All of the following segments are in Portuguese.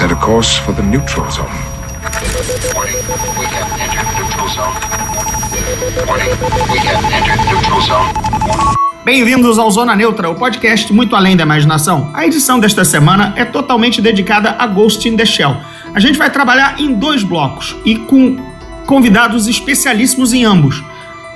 set a course for the neutral zone. Warning, we have entered neutral zone. Warning, we have entered neutral zone. Bem-vindos ao Zona Neutra, o podcast muito além da imaginação. A edição desta semana é totalmente dedicada a Ghost in the Shell. A gente vai trabalhar em dois blocos e com convidados especialíssimos em ambos.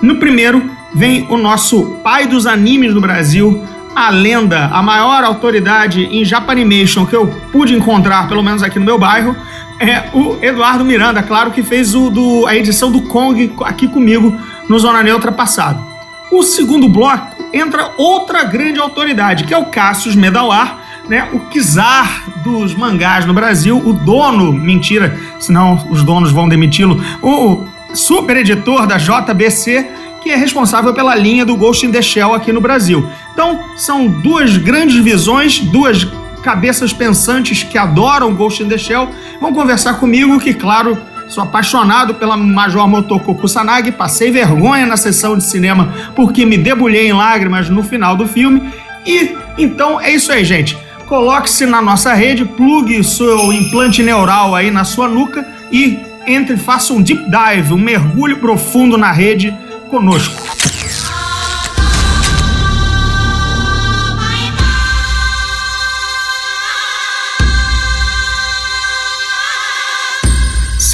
No primeiro, vem o nosso pai dos animes do Brasil, a lenda, a maior autoridade em Japanimation que eu pude encontrar, pelo menos aqui no meu bairro, é o Eduardo Miranda, claro que fez o do, a edição do Kong aqui comigo no Zona Neutra passado. O segundo bloco entra outra grande autoridade, que é o Cassius Medawar, né, o czar dos mangás no Brasil, o dono, mentira, senão os donos vão demiti-lo, o super editor da JBC, que é responsável pela linha do Ghost in the Shell aqui no Brasil. Então, são duas grandes visões, duas cabeças pensantes que adoram Ghost in the Shell, vão conversar comigo, que, claro, sou apaixonado pela Major Motoko Kusanagi, passei vergonha na sessão de cinema porque me debulhei em lágrimas no final do filme. E então é isso aí, gente. Coloque-se na nossa rede, plugue seu implante neural aí na sua nuca e entre, faça um deep dive, um mergulho profundo na rede conosco.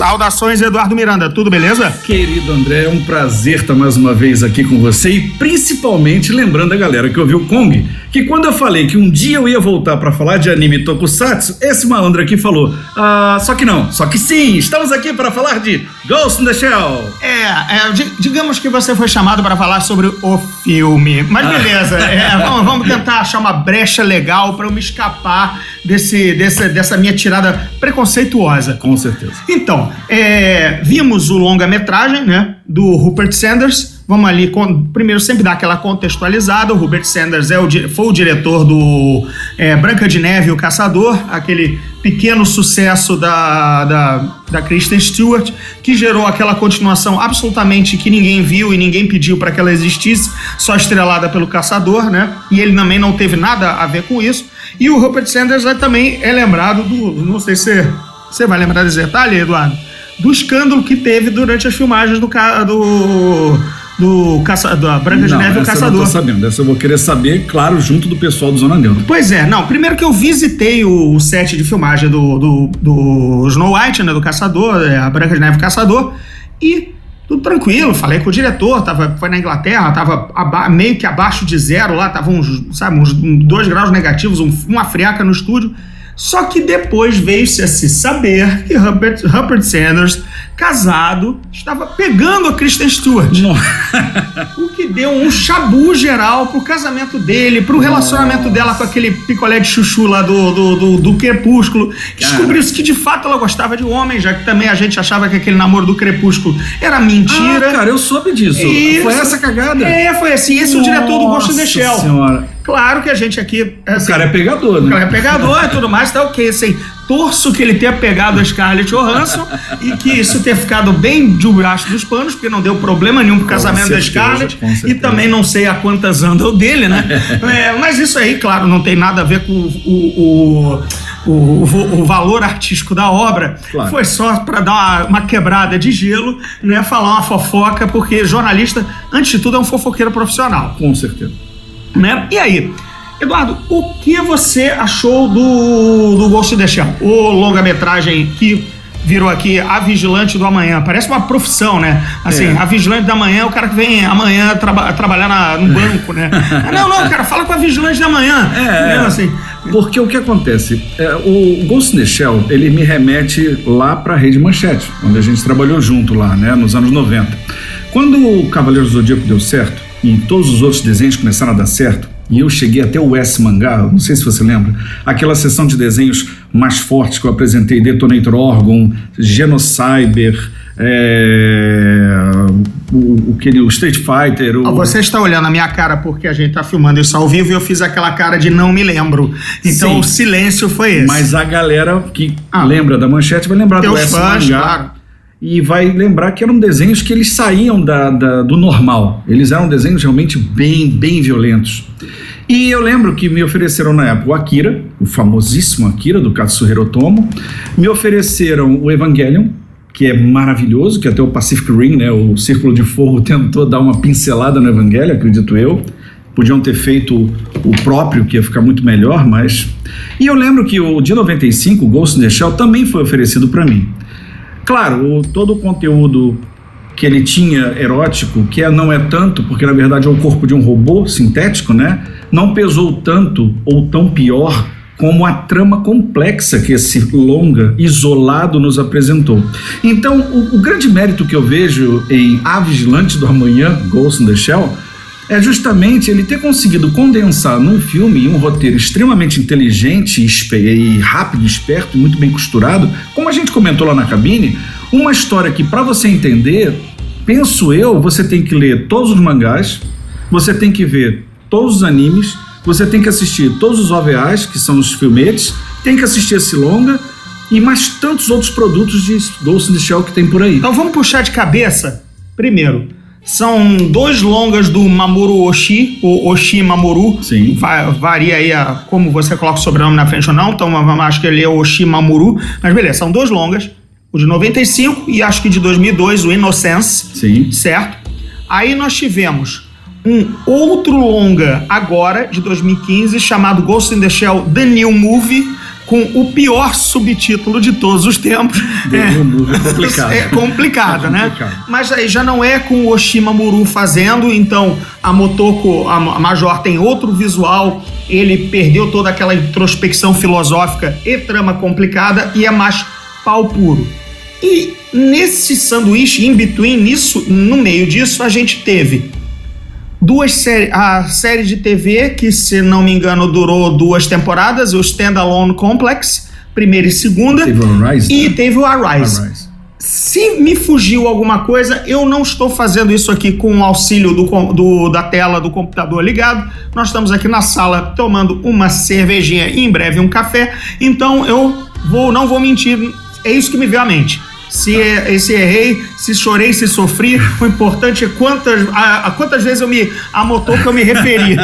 Saudações, Eduardo Miranda, tudo beleza? Querido André, é um prazer estar mais uma vez aqui com você e principalmente lembrando a galera que ouviu o Kong que quando eu falei que um dia eu ia voltar para falar de anime tokusatsu, esse malandro aqui falou: Ah, só que não, só que sim, estamos aqui para falar de Ghost in the Shell. É, é digamos que você foi chamado para falar sobre o filme, mas ah. beleza, é, vamos, vamos, tentar achar uma brecha legal para eu me escapar desse, desse, dessa minha tirada preconceituosa. Com certeza. Então, é, vimos o longa-metragem, né, do Rupert Sanders Vamos ali, com, primeiro sempre dar aquela contextualizada. O Robert Sanders é o, foi o diretor do é, Branca de Neve e o Caçador, aquele pequeno sucesso da, da, da Kristen Stewart, que gerou aquela continuação absolutamente que ninguém viu e ninguém pediu para que ela existisse, só estrelada pelo Caçador, né? E ele também não teve nada a ver com isso. E o Robert Sanders também é lembrado do. Não sei se você vai lembrar desse detalhe, Eduardo? Do escândalo que teve durante as filmagens do, do do caça, da Branca de não, Neve e o Caçador. Eu não tô sabendo, essa eu vou querer saber, claro, junto do pessoal do Zona Neutra. Pois é, não, primeiro que eu visitei o set de filmagem do, do, do Snow White, né, do Caçador, é, a Branca de Neve e o Caçador, e tudo tranquilo, falei com o diretor, tava, foi na Inglaterra, tava meio que abaixo de zero lá, tava uns, sabe, uns dois graus negativos, um, uma friaca no estúdio, só que depois veio-se a se saber que Rupert, Rupert Sanders, casado, estava pegando a Kristen Stewart. o que deu um chabu geral pro casamento dele, pro relacionamento Nossa. dela com aquele picolé de chuchu lá do, do, do, do Crepúsculo. Descobriu-se que de fato ela gostava de homem, já que também a gente achava que aquele namoro do Crepúsculo era mentira. Ah, cara, eu soube disso. Isso. Foi essa cagada? É, foi assim. Esse Nossa é o diretor do Ghost in the Shell. Senhora. Claro que a gente aqui. Assim, o cara é pegador, né? O cara é pegador e tudo mais, tá ok. Assim, torço que ele tenha pegado a Scarlett Johansson e que isso tenha ficado bem debaixo dos panos, porque não deu problema nenhum pro casamento certeza, da Scarlett. E também não sei a quantas andam dele, né? é, mas isso aí, claro, não tem nada a ver com o, o o, o, o, valor artístico da obra claro. foi só para dar uma, uma, quebrada de gelo, né? Falar uma fofoca, porque jornalista, antes de tudo, é um fofoqueiro profissional. Com certeza. Né? E aí, Eduardo, o que você achou do, do Ghost in the Shell? O longa-metragem que virou aqui a vigilante do amanhã. Parece uma profissão, né? Assim, é. a vigilante da manhã é o cara que vem amanhã traba trabalhar na, no banco, né? não, não, cara, fala com a vigilante da manhã. É, é. assim. Porque o que acontece? É, o Ghost in the Shell, ele me remete lá para a Rede Manchete, onde a gente trabalhou junto lá, né, nos anos 90. Quando o Cavaleiro do Zodíaco deu certo, e todos os outros desenhos começaram a dar certo, e eu cheguei até o S Mangá, não sei se você lembra, aquela sessão de desenhos mais fortes que eu apresentei, Detonator Orgon, Genocyber, é, o, o, o Street Fighter. O... Você está olhando a minha cara porque a gente está filmando isso ao vivo e eu fiz aquela cara de não me lembro. Então Sim, o silêncio foi esse. Mas a galera que ah, lembra da manchete vai lembrar do S fãs, Mangá. Claro. E vai lembrar que eram desenhos que eles saíam da, da- do normal. Eles eram desenhos realmente bem, bem violentos. E eu lembro que me ofereceram na época o Akira, o famosíssimo Akira do Katsuhiro Otomo. Me ofereceram o Evangelion, que é maravilhoso, que até o Pacific Rim, né, o Círculo de Fogo, tentou dar uma pincelada no Evangelho, acredito eu. Podiam ter feito o próprio, que ia ficar muito melhor, mas. E eu lembro que o de 95, o Ghost in the Shell, também foi oferecido para mim. Claro, o- todo o conteúdo que ele tinha erótico, que é- não é tanto, porque na verdade é o corpo de um robô sintético, né? Não pesou tanto ou tão pior como a trama complexa que esse longa isolado nos apresentou. Então, o, o grande mérito que eu vejo em A Vigilante do Amanhã, Ghost in the Shell, é justamente ele ter conseguido condensar num filme um roteiro extremamente inteligente, e rápido, esperto, muito bem costurado, como a gente comentou lá na cabine, uma história que para você entender, penso eu, você tem que ler todos os mangás, você tem que ver todos os animes, você tem que assistir todos os OVAs, que são os filmetes, tem que assistir esse longa e mais tantos outros produtos de Ghost in the Shell que tem por aí. Então vamos puxar de cabeça. Primeiro, são dois longas do Mamoru Oshii, o Oshii Mamoru. Sim. Va- varia aí a, como você coloca o sobrenome na frente ou não, então acho que ele é o Oshii Mamoru. Mas beleza, são dois longas. O de 95 e acho que de 2002, o Innocence. Sim. certo? Aí nós tivemos um outro longa agora, de 2015, chamado Ghost in the Shell The New Movie, com o pior subtítulo de todos os tempos. É complicado. É complicado, É né? complicado. Mas aí já não é com o Oshima Muru fazendo, então a Motoko, a Ma- Major tem outro visual, ele perdeu toda aquela introspecção filosófica e trama complicada e é mais pau puro. E nesse sanduíche, in between, nisso, no meio disso, a gente teve duas séries, a série de TV que, se não me engano, durou duas temporadas, o Standalone Complex, primeira e segunda, Teve o Rise, e né? teve o Arise. Arise. Se me fugiu alguma coisa, eu não estou fazendo isso aqui com o auxílio do, do- da tela do computador ligado. Nós estamos aqui na sala tomando uma cervejinha e em breve um café. Então eu vou, não vou mentir, é isso que me veio à mente. Se, é- se errei, se chorei, se sofri, o importante é quantas, a, a quantas vezes eu me amotou que eu me referi.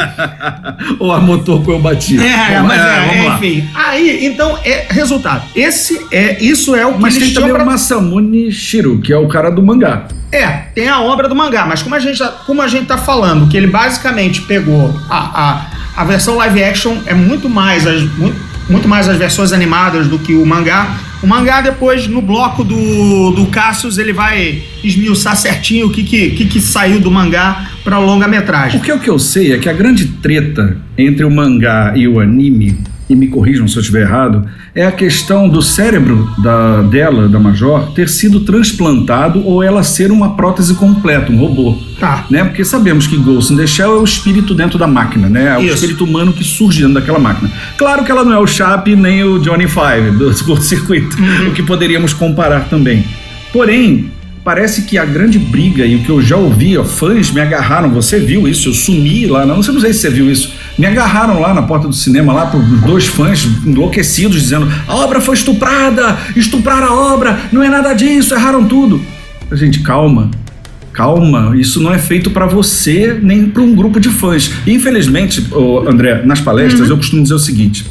Ou a Motoko eu bati. É, Bom, mas é, lá. enfim. Aí, então, é resultado. Esse é, isso é o que Mas tem também pra o Masamune Shiro, que é o cara do mangá. É, tem a obra do mangá, mas como a gente, já- como a gente tá falando, que ele basicamente pegou a, a, a versão live action é muito mais, muito, muito mais as versões animadas do que o mangá. O mangá, depois, no bloco do, do Cassius, ele vai esmiuçar certinho o que, que, que, que saiu do mangá para longa-metragem. Porque o que eu sei é que a grande treta entre o mangá e o anime, e me corrijam se eu estiver errado, é a questão do cérebro da, dela, da Major, ter sido transplantado ou ela ser uma prótese completa, um robô. Tá. Né? Porque sabemos que Ghost in the Shell é o espírito dentro da máquina, né? É o Isso. espírito humano que surge dentro daquela máquina. Claro que ela não é o Chape nem o Johnny Five do curto-circuito, o que poderíamos comparar também. Porém, parece que a grande briga e o que eu já ouvi, ó, fãs me agarraram, você viu isso, eu sumi lá, não, não sei se você viu isso, me agarraram lá na porta do cinema, lá por dois fãs enlouquecidos, dizendo a obra foi estuprada, estupraram a obra, não é nada disso, erraram tudo. Gente, calma, Calma, isso não é feito para você nem para um grupo de fãs. E, infelizmente, ô, André, nas palestras eu costumo dizer o seguinte: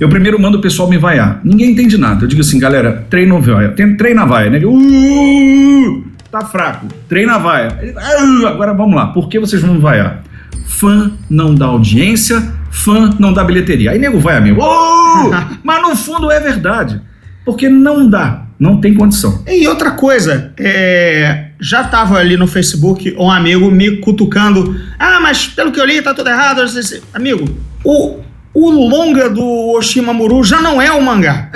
eu primeiro mando o pessoal me vaiar. Ninguém entende nada. Eu digo assim, galera, treina vaia. Treina a vaia, né? Ele, "Uh, tá fraco. Treina a vaia. Ele, "Ah, agora vamos lá. Por que vocês vão me vaiar? Fã não dá audiência, fã não dá bilheteria. Aí nego vai a mim. "Uh!" Mas no fundo é verdade. Porque não dá. Não tem condição. E outra coisa, é, já tava ali no Facebook um amigo me cutucando. Ah, mas pelo que eu li, tá tudo errado. se-" Amigo, o, o longa do Oshimamuru já não é o mangá.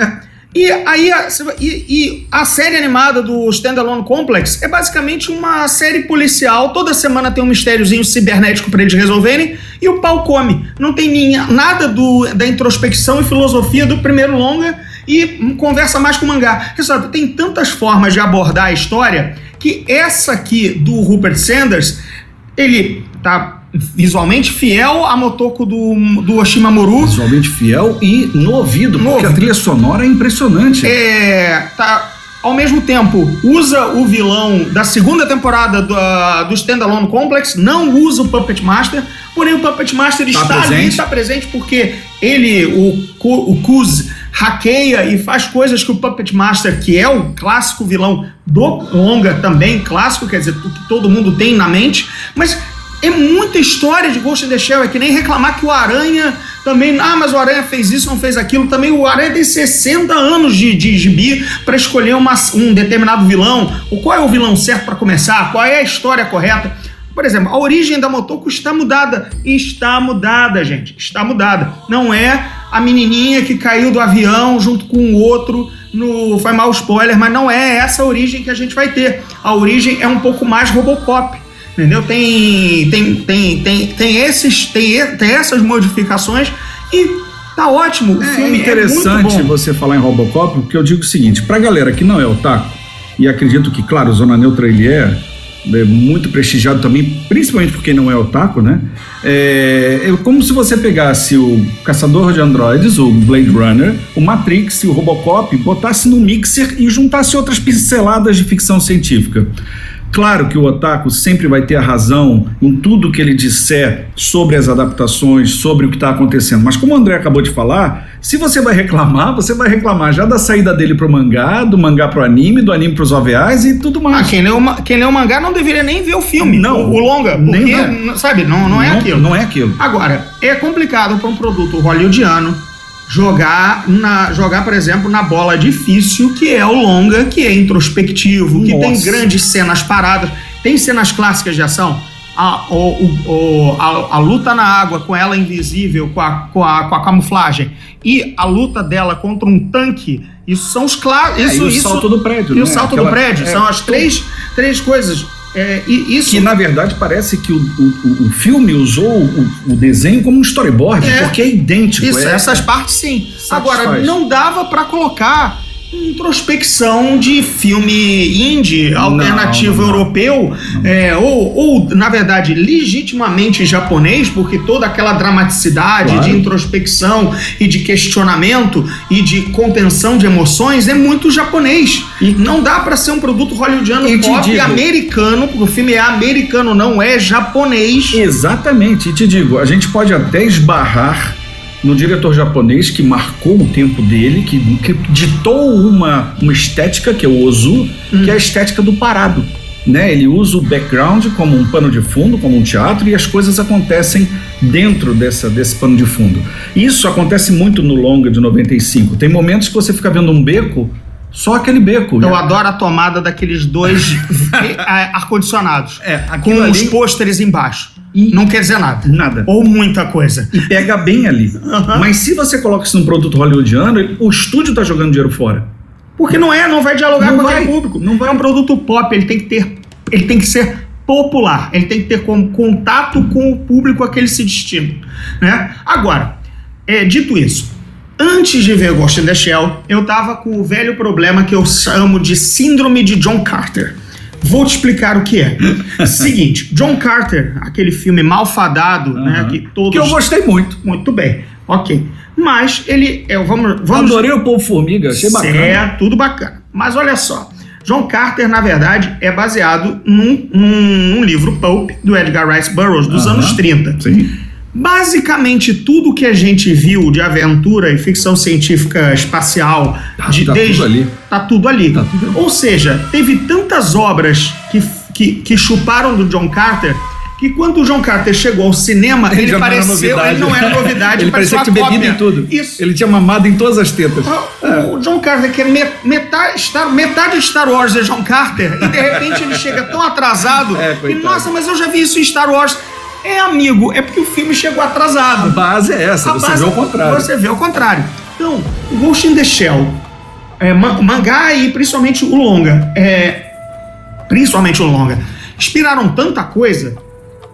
E aí a, e, e a série animada do Standalone Complex é basicamente uma série policial. Toda semana tem um mistériozinho cibernético para eles resolverem e o pau come. Não tem minha, nada do, da introspecção e filosofia do primeiro longa e conversa mais com o mangá. Resultado, tem tantas formas de abordar a história que essa aqui do Rupert Sanders, ele tá visualmente fiel a Motoko do, do Oshimamuru. Visualmente fiel e no ouvido, No porque a ouvido. trilha sonora é impressionante. É, tá ao mesmo tempo usa o vilão da segunda temporada do, ah, do Standalone Complex, não usa o Puppet Master, porém o Puppet Master está ali, presente. está presente porque ele, o, o Kuz, hackeia e faz coisas que o Puppet Master, que é o clássico vilão do longa também, clássico, quer dizer, que todo mundo tem na mente, mas é muita história de Ghost in the Shell, é que nem reclamar que o Aranha também, ah, mas o Aranha fez isso, não fez aquilo, também o Aranha tem 60 anos de, de gibi para escolher uma- um determinado vilão, ou qual é o vilão certo para começar, qual é a história correta. Por exemplo, a origem da Motoko está mudada. Está mudada, gente. Está mudada. Não é a menininha que caiu do avião junto com o outro no. Foi mal spoiler, mas não é essa a origem que a gente vai ter. A origem é um pouco mais Robocop. Entendeu? Tem, tem, tem, tem, tem, esses, tem, tem essas modificações e tá ótimo. O É filme interessante é muito bom. você falar em Robocop, porque eu digo o seguinte, pra galera que não é otaku, e acredito que, claro, Zona Neutra ele é, é muito prestigiado também, principalmente porque não é otaku, né? É, é como se você pegasse o Caçador de Androides, o Blade Runner, o Matrix e o Robocop, botasse no mixer e juntasse outras pinceladas de ficção científica. Claro que o otaku sempre vai ter a razão em tudo que ele disser sobre as adaptações, sobre o que está acontecendo. Mas como o André acabou de falar, se você vai reclamar, você vai reclamar já da saída dele pro mangá, do mangá pro anime, do anime pros OVAs e tudo Ah, mais. quem lê, o, ma- quem lê o mangá não deveria nem ver o filme, Não. o, o longa, Nem porque, vai. n- sabe, não, não é aquilo. Não é aquilo. Agora, é complicado para um produto hollywoodiano jogar, na, jogar, por exemplo, na bola difícil que é o longa, que é introspectivo, que tem Nossa. grandes cenas paradas, tem cenas clássicas de ação. A, o, o- a, a luta na água com ela invisível, com a, com, a, com a camuflagem, e a luta dela contra um tanque, isso são os clássicos. É, isso, e o isso- salto do prédio, E né? o salto Aquela- do prédio. é, são as três, três coisas. É, isso Que na verdade parece que o, o, o filme usou o, o desenho como um storyboard, É. porque é idêntico. Isso, é- essas partes sim. Satisfaz. Agora, não dava pra colocar introspecção de filme indie, alternativo não, não. europeu, é, ou, ou, na verdade, legitimamente japonês, porque toda aquela dramaticidade Claro. de introspecção e de questionamento e de contenção de emoções é muito japonês. E não dá pra ser um produto hollywoodiano E pop digo- americano, porque o filme é americano, não é japonês. Exatamente, e te digo, a gente pode até esbarrar no diretor japonês que marcou o tempo dele, que, que ditou uma, uma estética, que é o Ozu, que é a estética do parado. Né? Ele usa o background como um pano de fundo, como um teatro, e as coisas acontecem dentro dessa, desse pano de fundo. Isso acontece muito no longa de 95. Tem momentos que você fica vendo um beco, só aquele beco. Eu né? adoro a tomada daqueles dois ar-condicionados. É, com aquilo os ali- pôsteres embaixo. E- Não quer dizer nada. Nada. Ou muita coisa. e pega bem ali. Mas se você coloca isso num produto hollywoodiano, o estúdio tá jogando dinheiro fora. Porque não é, não vai dialogar Não com aquele público. não vai. É um produto pop, ele tem que ter. Ele tem que ser popular. Ele tem que ter como contato com o público a que ele se destina. Né? Agora, é, dito isso, antes de ver Ghost in the Shell, eu tava com o velho problema que eu chamo de síndrome de John Carter. Vou te explicar o que é. Seguinte, John Carter, aquele filme malfadado, né, Aham. que todos Que eu gostei muito. muito bem, ok. Mas ele é, vamos, vamos Adorei o Povo Formiga, achei bacana. Certo, tudo bacana. Mas olha só, John Carter, na verdade, é baseado num, num- num livro Pulp, do Edgar Rice Burroughs, dos Aham. anos 30. Sim. Basicamente, tudo que a gente viu de aventura e ficção científica espacial... Tá- de, tá tudo ali. Tá tudo ali. Tá tudo ali. Ou seja, teve tantas obras que, que, que chuparam do John Carter... Que quando o John Carter chegou ao cinema, ele, era pareceu, ele não era novidade, ele parecia que tinha bebido em tudo. Isso. Ele tinha mamado em todas as tetas. O- O John Carter, que é me- metade, Star, metade de Star Wars é John Carter, e de repente ele chega tão atrasado É, e, nossa, mas eu já vi isso em Star Wars. É, amigo, é porque o filme chegou A atrasado. base é essa, A você vê o contrário. Você vê o contrário. Então, o Ghost in the Shell, é, ma- mangá e principalmente o longa, é, principalmente o longa, inspiraram tanta coisa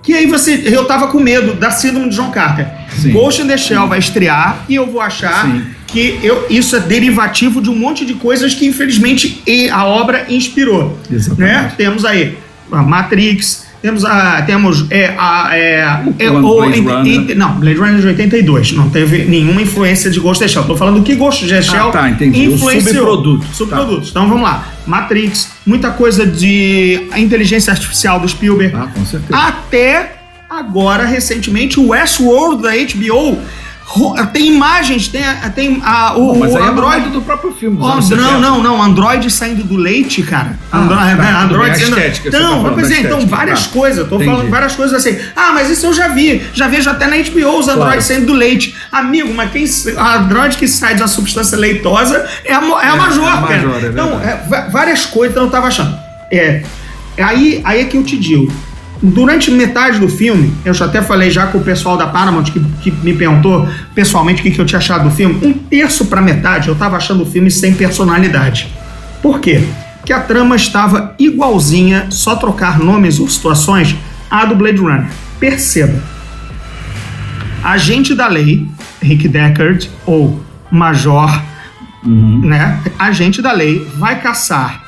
que aí você, eu tava com medo da síndrome de John Carter. Sim. Ghost in the Shell vai estrear e eu vou achar Sim. que eu, isso é derivativo de um monte de coisas que infelizmente a obra inspirou. Exatamente. Né? Temos aí a Matrix, temos a. Temos. É, a, é, é, Blade o, Runner. ent- ent- não, Blade Runner de 82. Não teve nenhuma influência de Ghost in the Shell. Tô falando que Ghost in the Shell Ah, tá, entendi. O influenciou. subproduto. Subprodutos. Então vamos lá. Matrix, muita coisa de inteligência artificial do Spielberg. Ah, com certeza. Até agora, recentemente, o Westworld da HBO tem imagens, tem, tem a, o, mas o é Android. do, do próprio filme. Ó, anos não, 70. não, não, Android saindo do leite, cara. Ah, Android, tá, é, tudo Android bem, a saindo. estética, você tá Então, pois da é, então várias tá. coisas. Tô Entendi. falando várias coisas assim. Ah, mas isso eu já vi. Já vejo até na HBO os Android Claro. saindo do leite. Amigo, mas quem Android que sai uma substância leitosa é a, é a É, Major, é a cara. Major, é então, é, várias coisas que eu não tava achando. É, aí, aí é que eu te digo. Durante metade do filme, eu já até falei já com o pessoal da Paramount que, que me perguntou pessoalmente o que, que eu tinha achado do filme. Um terço pra metade eu tava achando o filme sem personalidade. Por quê? Porque a trama estava igualzinha, só trocar nomes ou situações, à do Blade Runner. Perceba. Agente da lei, Rick Deckard, ou Major, né? Agente da lei vai caçar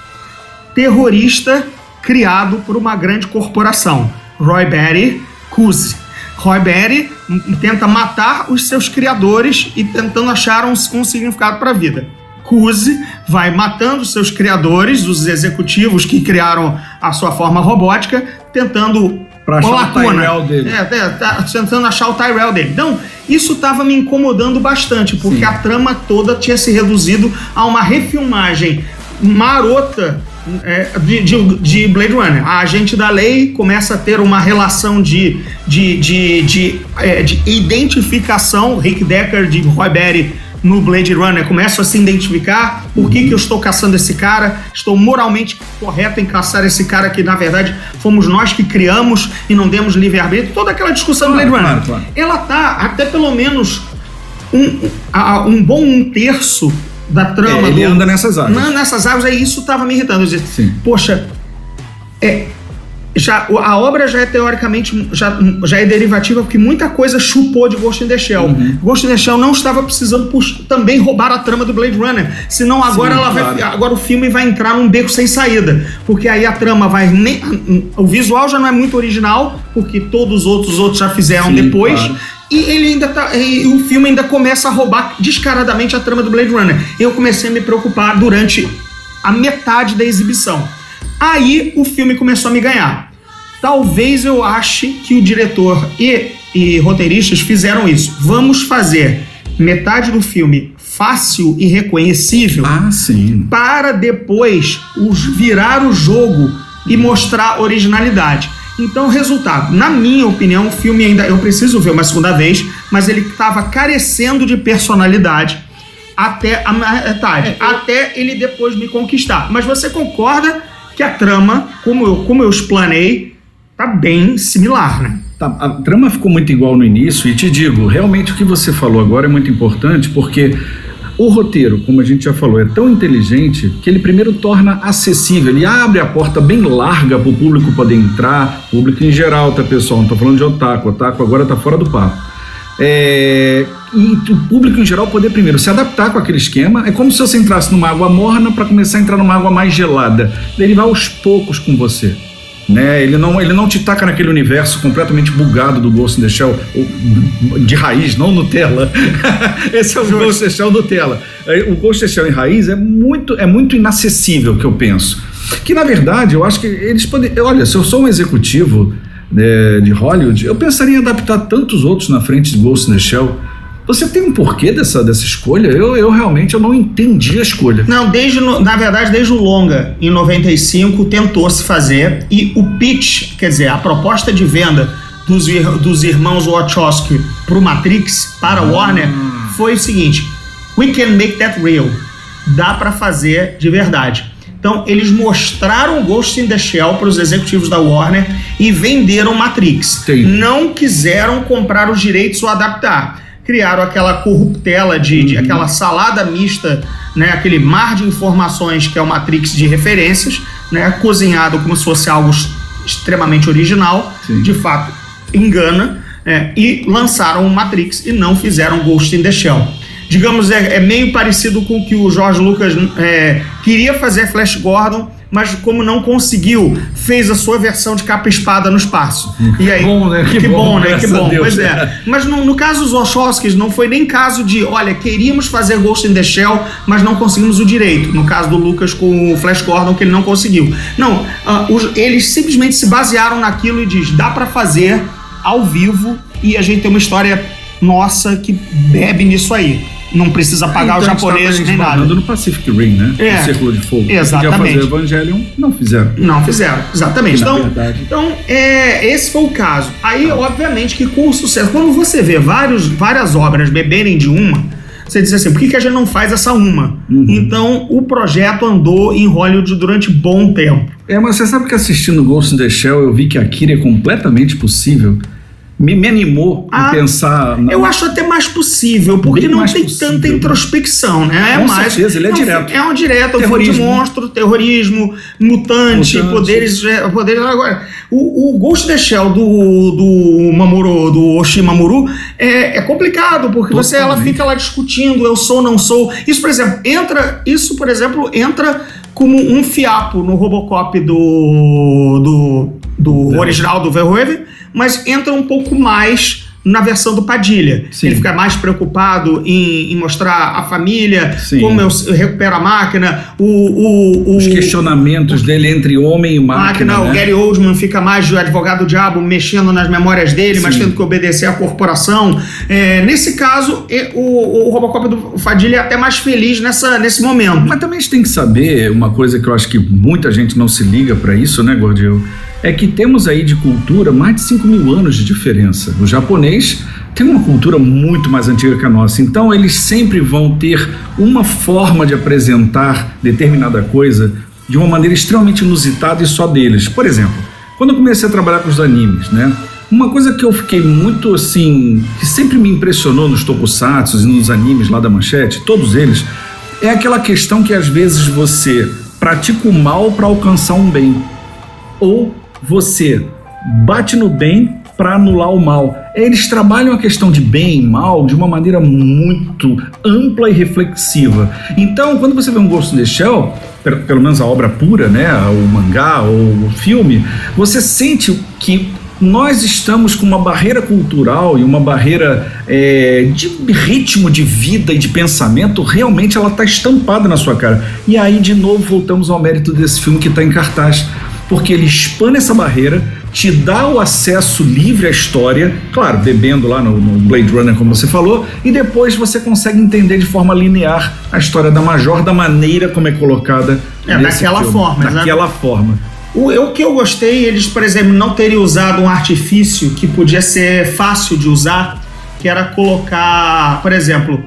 terrorista criado por uma grande corporação, Roy Batty Coase. Roy Batty tenta matar os seus criadores e tentando achar um, um significado para a vida. Coase vai matando os seus criadores, os executivos que criaram a sua forma robótica, tentando Pra achar uma o lacuna. Tyrell dele. É, é, tá tentando achar o Tyrell dele. Então, isso estava me incomodando bastante, porque Sim. a trama toda tinha se reduzido a uma refilmagem marota de, de- de Blade Runner. A agente da lei começa a ter uma relação de, de, de, de, é, de identificação, Rick Deckard de Roy Batty no Blade Runner começam a se identificar por que, que eu estou caçando esse cara, estou moralmente correto em caçar esse cara que na verdade fomos nós que criamos e não demos livre-arbítrio, toda aquela discussão Claro, do Blade Runner. claro, claro. Ela tá até pelo menos um, um bom um terço da trama É, ele do, anda nessas áreas. Não, nessas áreas aí isso tava me irritando. Eu dizia, Sim. poxa, é, já, a obra já é teoricamente já, já é derivativa porque muita coisa chupou de Ghost in the Shell. Uhum. Ghost in the Shell não estava precisando também roubar a trama do Blade Runner, senão agora Sim, ela vai, claro. agora o filme vai entrar num beco sem saída, porque aí a trama vai nem, o visual já não é muito original, porque todos os outros os outros já fizeram Sim, depois. claro. E ele ainda tá. E o filme ainda começa a roubar descaradamente a trama do Blade Runner. Eu comecei a me preocupar durante a metade da exibição. Aí o filme começou a me ganhar. Talvez eu ache que o diretor e, e roteiristas fizeram isso. Vamos fazer metade do filme fácil e reconhecível Ah, sim. para depois os virar o jogo e mostrar originalidade. Então, resultado, na minha opinião, o filme ainda eu preciso ver uma segunda vez, mas ele estava carecendo de personalidade até a metade, até ele depois me conquistar. Mas você concorda que a trama, como eu, como eu explanei, tá bem similar, né? Tá, a trama ficou muito igual no início e te digo, realmente o que você falou agora é muito importante porque o roteiro, como a gente já falou, é tão inteligente que ele primeiro torna acessível, ele abre a porta bem larga para o público poder entrar, público em geral, tá pessoal? Não tô falando de otaku, otaku agora tá fora do papo. É, e o público em geral poder primeiro se adaptar com aquele esquema. É como se você entrasse numa água morna para começar a entrar numa água mais gelada. Ele vai aos poucos com você. Né? Ele, não, ele não te taca naquele universo completamente bugado do Ghost in the Shell, de raiz, não Nutella. Esse é o Ghost in the Shell Nutella. É, O Ghost in the Shell em raiz é muito, é muito inacessível, que eu penso. Que na verdade, eu acho que eles podem. Olha, se eu sou um executivo né, de Hollywood, eu pensaria em adaptar tantos outros na frente de Ghost in the Shell. Você tem um porquê dessa, dessa escolha? Eu, eu realmente eu não entendi a escolha. Não, desde na verdade, desde o longa em 95 tentou se fazer e o pitch, quer dizer, a proposta de venda dos, dos irmãos Wachowski pro Matrix para a Warner foi o seguinte: we can make that real. Dá para fazer de verdade. Então, eles mostraram Ghost in the Shell para os executivos da Warner e venderam Matrix. Entendi. Não quiseram comprar os direitos ou adaptar. Criaram aquela corruptela de, de- aquela salada mista, né, aquele mar de informações que é o Matrix de referências, né, cozinhado como se fosse algo extremamente original, Sim. de fato engana, é, e lançaram o Matrix e não fizeram Ghost in the Shell. digamos, é, é meio parecido com o que o George Lucas é, queria fazer Flash Gordon, mas como não conseguiu, fez a sua versão de capa espada no espaço. E aí, bom, né? Que, Que bom, bom, né? Que bom. Pois é. Mas no, no caso dos Wachowskis, não foi nem caso de, olha, queríamos fazer Ghost in the Shell, mas não conseguimos o direito. No caso do Lucas com o Flash Gordon, que ele não conseguiu. Não, ah, os- eles simplesmente se basearam naquilo e diz, dá pra fazer ao vivo e a gente tem uma história nossa que bebe nisso aí. Não precisa pagar Então, a tava japoneses nem nada. no Pacific Rim, né? É. O Círculo de Fogo. Exatamente. Fazer Evangelion, não fizeram. Não fizeram, exatamente. Então, verdade- então é, esse foi o caso. Aí, obviamente, que com o sucesso, quando você vê vários, várias obras beberem de uma, você diz assim, por que, que a gente não faz essa uma? Uhum. Então, o projeto andou em Hollywood durante bom tempo. É, mas você sabe que assistindo Ghost in the Shell eu vi que Akira é completamente possível. Me, me animou Ah, a pensar. na- Eu acho até mais possível, porque Bem não tem possível, tanta introspecção, né? É Com mais, certeza, ele é um direto. É um direto, filme de Terrorismo. monstro, terrorismo, mutante, Mutante. poderes. é, poderes agora, o, o Ghost the Shell do, do Mamoru, do Oshi Mamoru, é, é complicado, porque você ela Totalmente. fica lá discutindo, eu sou, não sou. Isso, por exemplo, entra. Isso, por exemplo, entra como um fiapo no Robocop do. do, do original do Verhoeven, mas entra um pouco mais na versão do Padilha. Sim. Ele fica mais preocupado em, em mostrar a família, Sim. como eu, eu recupero a máquina, o, o, o Os questionamentos dele entre homem e máquina. máquina, o né? Gary Oldman fica mais de advogado diabo mexendo nas memórias dele, mas Sim. tendo que obedecer à corporação. É, nesse caso, o, o Robocop do Fadilha é até mais feliz nessa, nesse momento. Mas também a gente tem que saber uma coisa que eu acho que muita gente não se liga para isso, né, Gordil? É que temos aí de cultura mais de 5 mil anos de diferença. O japonês tem uma cultura muito mais antiga que a nossa, então eles sempre vão ter uma forma de apresentar determinada coisa de uma maneira extremamente inusitada e só deles. Por exemplo, quando eu comecei a trabalhar com os animes, né? Uma coisa que eu fiquei muito assim, que sempre me impressionou nos tokusatsu e nos animes lá da manchete, todos eles, é aquela questão que às vezes você pratica o mal para alcançar um bem, ou você bate no bem para anular o mal. Eles trabalham a questão de bem e mal de uma maneira muito ampla e reflexiva. Então, quando você vê um Ghost in the Shell, pe- pelo menos a obra pura, né, o mangá ou o filme, você sente que nós estamos com uma barreira cultural e uma barreira é, de ritmo de vida e de pensamento, realmente ela está estampada na sua cara. E aí, de novo, voltamos ao mérito desse filme que está em cartaz. Porque ele expande essa barreira, te dá o acesso livre à história, claro, bebendo lá no, no Blade Runner, como você falou, e depois você consegue entender de forma linear a história da Major da maneira como é colocada. É, daquela filme. forma, exato. Daquela forma. O, o que eu gostei, eles, por exemplo, não terem usado um artifício que podia ser fácil de usar, que era colocar, por exemplo,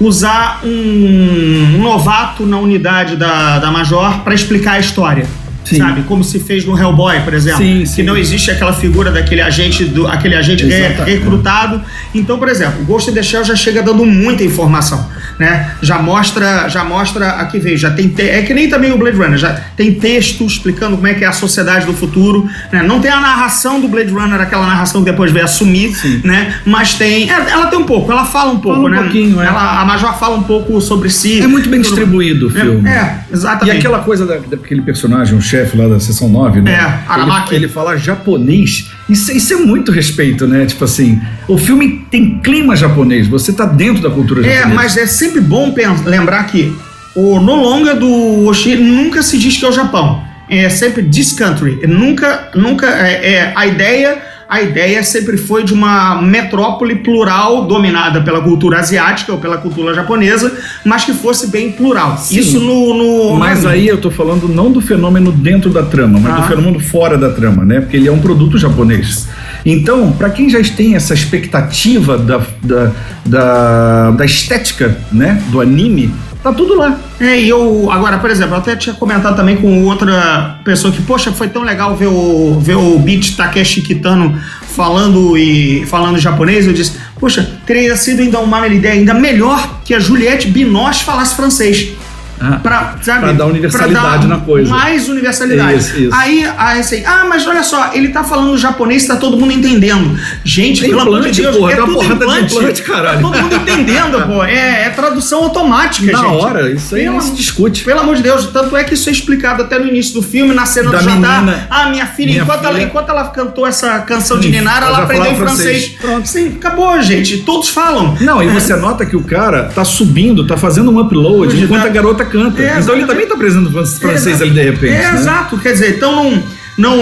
usar um novato na unidade da, da Major para explicar a história. Sim. Sabe? Como se fez no Hellboy, por exemplo. Sim, que sim. não existe aquela figura daquele agente, do, aquele agente Exatamente. recrutado. Então, por exemplo, o Ghost in the Shell já chega dando muita informação, né? Já mostra, já mostra aqui veio, já tem te- é que nem também o Blade Runner, já tem texto explicando como é que é a sociedade do futuro, né? Não tem a narração do Blade Runner, aquela narração que depois veio assumir, né? Mas tem, é, ela tem um pouco, ela fala um pouco, um né? pouquinho, é. Ela, a Major fala um pouco sobre si. É muito bem Tudo- distribuído o É, filme. É, exatamente. E aquela coisa da- daquele personagem, o chefe lá da sessão 9, né? É, Aramaki. Ele, ele fala japonês. Isso, isso é muito respeito, né? Tipo assim, o filme tem clima japonês, você tá dentro da cultura É, japonesa. mas é sempre bom lembrar que o, no longa do Oshi nunca se diz que é o Japão. É sempre this country. Nunca, nunca é, é, a ideia, a ideia sempre foi de uma metrópole plural dominada pela cultura asiática ou pela cultura japonesa, mas que fosse bem plural. Sim. Isso no, no Mas no- aí eu tô falando não do fenômeno dentro da trama, mas Ah. do fenômeno fora da trama, né? Porque ele é um produto japonês. Então, para quem já tem essa expectativa da, da, da, da estética, né? Do anime, tá tudo lá. É, e eu, agora, por exemplo, eu até tinha comentado também com outra pessoa que, poxa, foi tão legal ver o, ver o Beat Takeshi Kitano falando e falando japonês. Eu disse, poxa, teria sido ainda uma ideia ainda melhor que a Juliette Binoche falasse francês. Ah, pra, sabe, pra dar universalidade pra dar na coisa. Mais universalidade. Isso, isso. Aí, aí assim, ah, mas olha só, ele tá falando japonês, tá todo mundo entendendo. Gente, pelo amor de Deus, porra, é uma tudo implante. implante, caralho. Tá todo mundo entendendo, pô. É, é tradução automática, Na gente. hora, isso aí Pelo não se discute. Pelo amor de Deus, tanto é que isso é explicado até no início do filme, na cena Da do jantar. menina. Ah, minha filha, Minha enquanto, Ela, filha. enquanto ela cantou essa canção de Sim, Ninara, ela ela aprendeu francês. francês. Pronto, sim, acabou, gente. Todos falam. Não, e você nota que o cara tá subindo, tá fazendo um upload enquanto tá- a garota canta. É, então ele também tá aprendendo fran- francês ali de repente. É, né? exato. Quer dizer, então não. Não,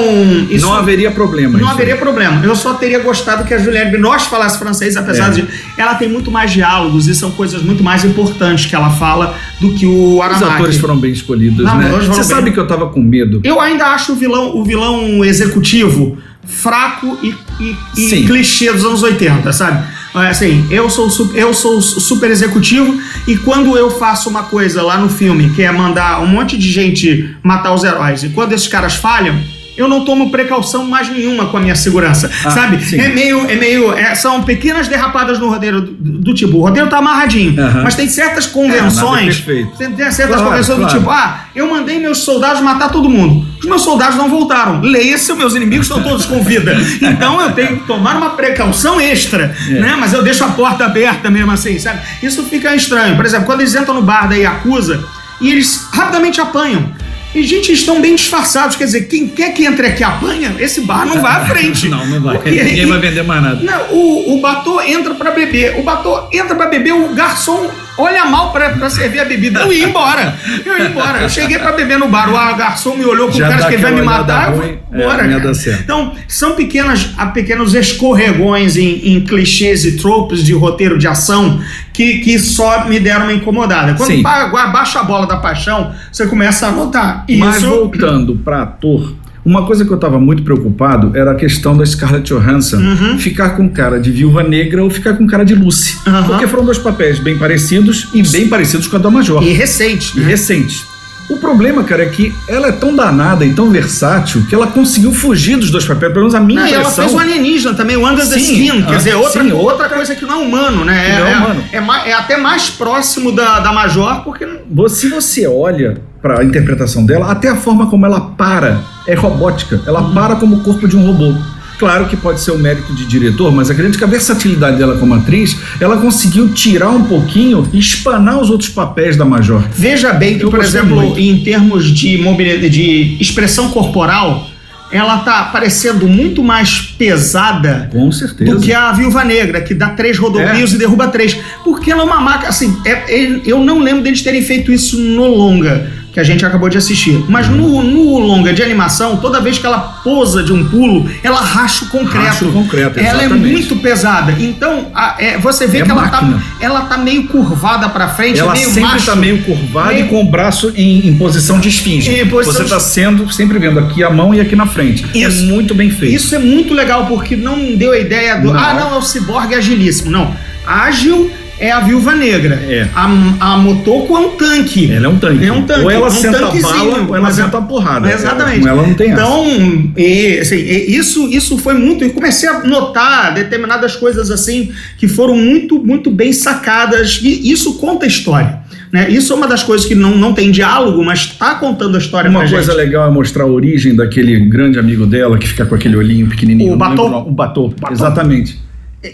isso Não haveria problema. Não haveria problema. Eu só teria gostado que a Juliette Binoche falasse francês, apesar É. de ela tem muito mais diálogos e são coisas muito mais importantes que ela fala do que o Os Aramaki. atores foram bem escolhidos, Não, né? Você bem. sabe que eu tava com medo. Eu ainda acho o vilão, o vilão executivo fraco e, e- e clichê dos anos 80, sabe? Assim, eu sou, eu sou su- super executivo e quando eu faço uma coisa lá no filme, que é mandar um monte de gente matar os heróis, e quando esses caras falham, eu não tomo precaução mais nenhuma com a minha segurança, Ah, sabe? sim. É meio, é meio, é, são pequenas derrapadas no roteiro do, do tipo, o roteiro tá amarradinho, mas tem certas É, convenções, nada perfeito. tem, tem certas Claro, convenções claro. do tipo, ah, eu mandei meus soldados matar todo mundo. Os meus soldados não voltaram. Leia-se, meus inimigos estão todos com vida. Então eu tenho que tomar uma precaução extra, É. né? Mas eu deixo a porta aberta mesmo assim, sabe? Isso fica estranho. Por exemplo, quando eles entram no bar da Yakuza e eles rapidamente apanham. E, gente, eles estão bem disfarçados. Quer dizer, quem quer que entre aqui apanha, esse bar não vai à frente. Não, não vai. Porque- Ninguém vai vender mais nada. não, o, o Batô entra pra beber. O Batô entra pra beber, o garçom olha mal pra, pra servir a bebida. Eu ia embora. Eu ia embora. Eu cheguei pra beber no bar. O garçom me olhou com cara que vai me matar. Ruim, vou é. Então, são pequenas, pequenos escorregões em, em clichês e tropes de roteiro de ação que, que só me deram uma incomodada. Quando Sim. ba- baixa a bola da paixão, você começa a notar. E Mas isso. voltando pra ator, uma coisa que eu tava muito preocupado era a questão da Scarlett Johansson Uhum. ficar com cara de viúva negra ou ficar com cara de Lucy. Aham. Porque foram dois papéis bem parecidos e bem parecidos com a da Major. E recente. e né? recentes. O problema, cara, é que ela é tão danada e tão versátil que ela conseguiu fugir dos dois papéis, pelo menos a minha Não, e ela impressão. fez um alienígena também, o Under the Sim, Skin. Quer ah, dizer, outra, sim, outra coisa que não é humano, né? Que não é humano. É, ma- é até mais próximo da, da Major, porque. Se você olha para a interpretação dela, até a forma como ela para é robótica. Ela Uhum. para como o corpo de um robô. Claro que pode ser o mérito de diretor, mas acredito que a versatilidade dela como atriz, ela conseguiu tirar um pouquinho e espanar os outros papéis da Major. Veja bem que, por exemplo, muito. em termos de, mobilidade, de expressão corporal, ela tá parecendo muito mais pesada Com certeza. do que a Viúva Negra, que dá três rodovios e derruba três. Porque ela é uma máquina. Assim, é- é- eu não lembro deles terem feito isso no longa, que a gente acabou de assistir. Mas no, no longa de animação, toda vez que ela pousa de um pulo, ela racha o concreto. Racha o concreto, ela é muito pesada. Então, a- é, você vê É que ela tá, ela tá meio curvada pra frente, Ela é meio sempre macho. está meio curvada Meio- e com o braço em, em posição de esfinge. Posição Você de- está sendo sempre vendo aqui a mão e aqui na frente. Isso. É muito bem feito. Isso é muito legal, porque não deu a ideia do. Não. Ah, não, é o ciborgue agilíssimo. Não. Ágil é a viúva negra. É. A, a Motoko é um tanque. Ela é um tanque. É um tanque. Ou ela é um senta a bala, ou ela é- senta a porrada. Exatamente. Com ela não tem essa. Então, e, assim, e isso, isso foi muito. E comecei a notar determinadas coisas assim que foram muito, muito bem sacadas. E isso conta a história. Né? Isso é uma das coisas que não, não tem diálogo, mas está contando a história Uma coisa gente. legal é mostrar a origem daquele grande amigo dela que fica com aquele olhinho pequenininho. O Batô? O Batô. exatamente.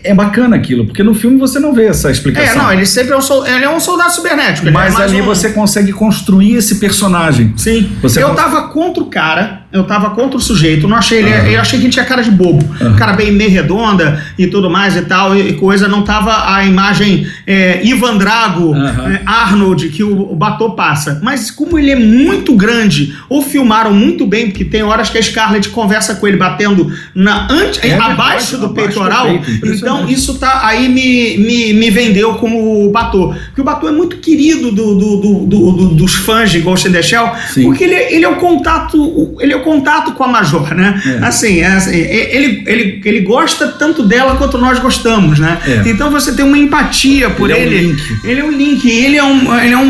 É, é bacana aquilo, porque no filme você não vê essa É, explicação. não, ele sempre é um, sol- ele é um soldado cibernético. é Mas mais ali um- você consegue construir esse personagem. Sim. Você eu cons- tava contra o cara, eu tava contra o sujeito, não achei ele, Aham. eu achei que ele tinha cara de bobo. Aham. Um cara bem meio redonda e tudo mais e tal, e, coisa, não tava a imagem é, Ivan Drago, Aham. é, Arnold, que o, o Batô passa. Mas como ele é muito grande, ou filmaram muito bem, porque tem horas que a Scarlett conversa com ele batendo na, ante, É verdade, abaixo do abaixo do peitoral, peito, impressionante. então isso tá aí me, me, me vendeu como o Batô. Porque o Batô é muito querido do, do- do- do- do- dos fãs de Ghost in the Shell, Sim. porque ele, ele é o contato, ele é o contato com a Major, né? É. Assim, é assim, é- ele, ele, ele gosta tanto dela quanto nós gostamos, né? É. Então você tem uma empatia por Ele é um ele. link. Ele é um link, ele é um, ele é um,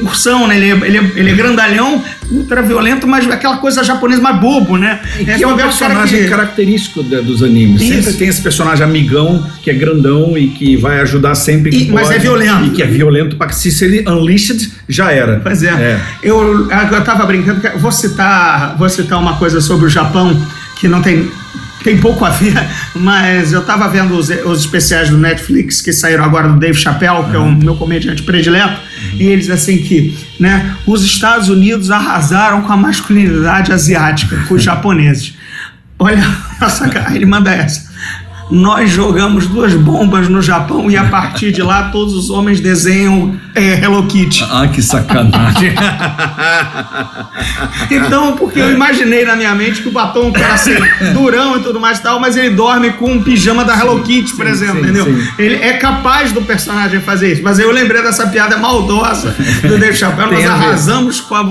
um ursão, né? Ele é, ele, é, ele é grandalhão, ultra violento, mas aquela coisa japonesa mais bobo, né? E que é um o cara personagem que- característico da- dos animes. Isso. Sempre tem esse personagem amigão, que é grandão e que vai ajudar sempre que E- mas pode, é violento. E que é violento para se se ele unleashed, já era. Pois é. Eu, eu tava brincando, vou citar, vou citar uma coisa sobre o Japão que não tem, tem pouco a ver, mas eu tava vendo os, os especiais do Netflix que saíram agora do Dave Chappelle, que é o meu comediante predileto, e eles assim que, né, os Estados Unidos arrasaram com a masculinidade asiática, com os japoneses. Olha, nossa cara, ele manda essa. Nós jogamos duas bombas no Japão e a partir de lá todos os homens desenham é, Hello Kitty. Ah, que sacanagem. Então, porque eu imaginei na minha mente que o batom era assim, durão e tudo mais e tal, mas ele dorme com um pijama da Hello Kitty, por exemplo, sim, entendeu? sim. Ele é capaz do personagem fazer isso. Mas aí eu lembrei dessa piada maldosa do Dave Chappelle, nós arrasamos com a.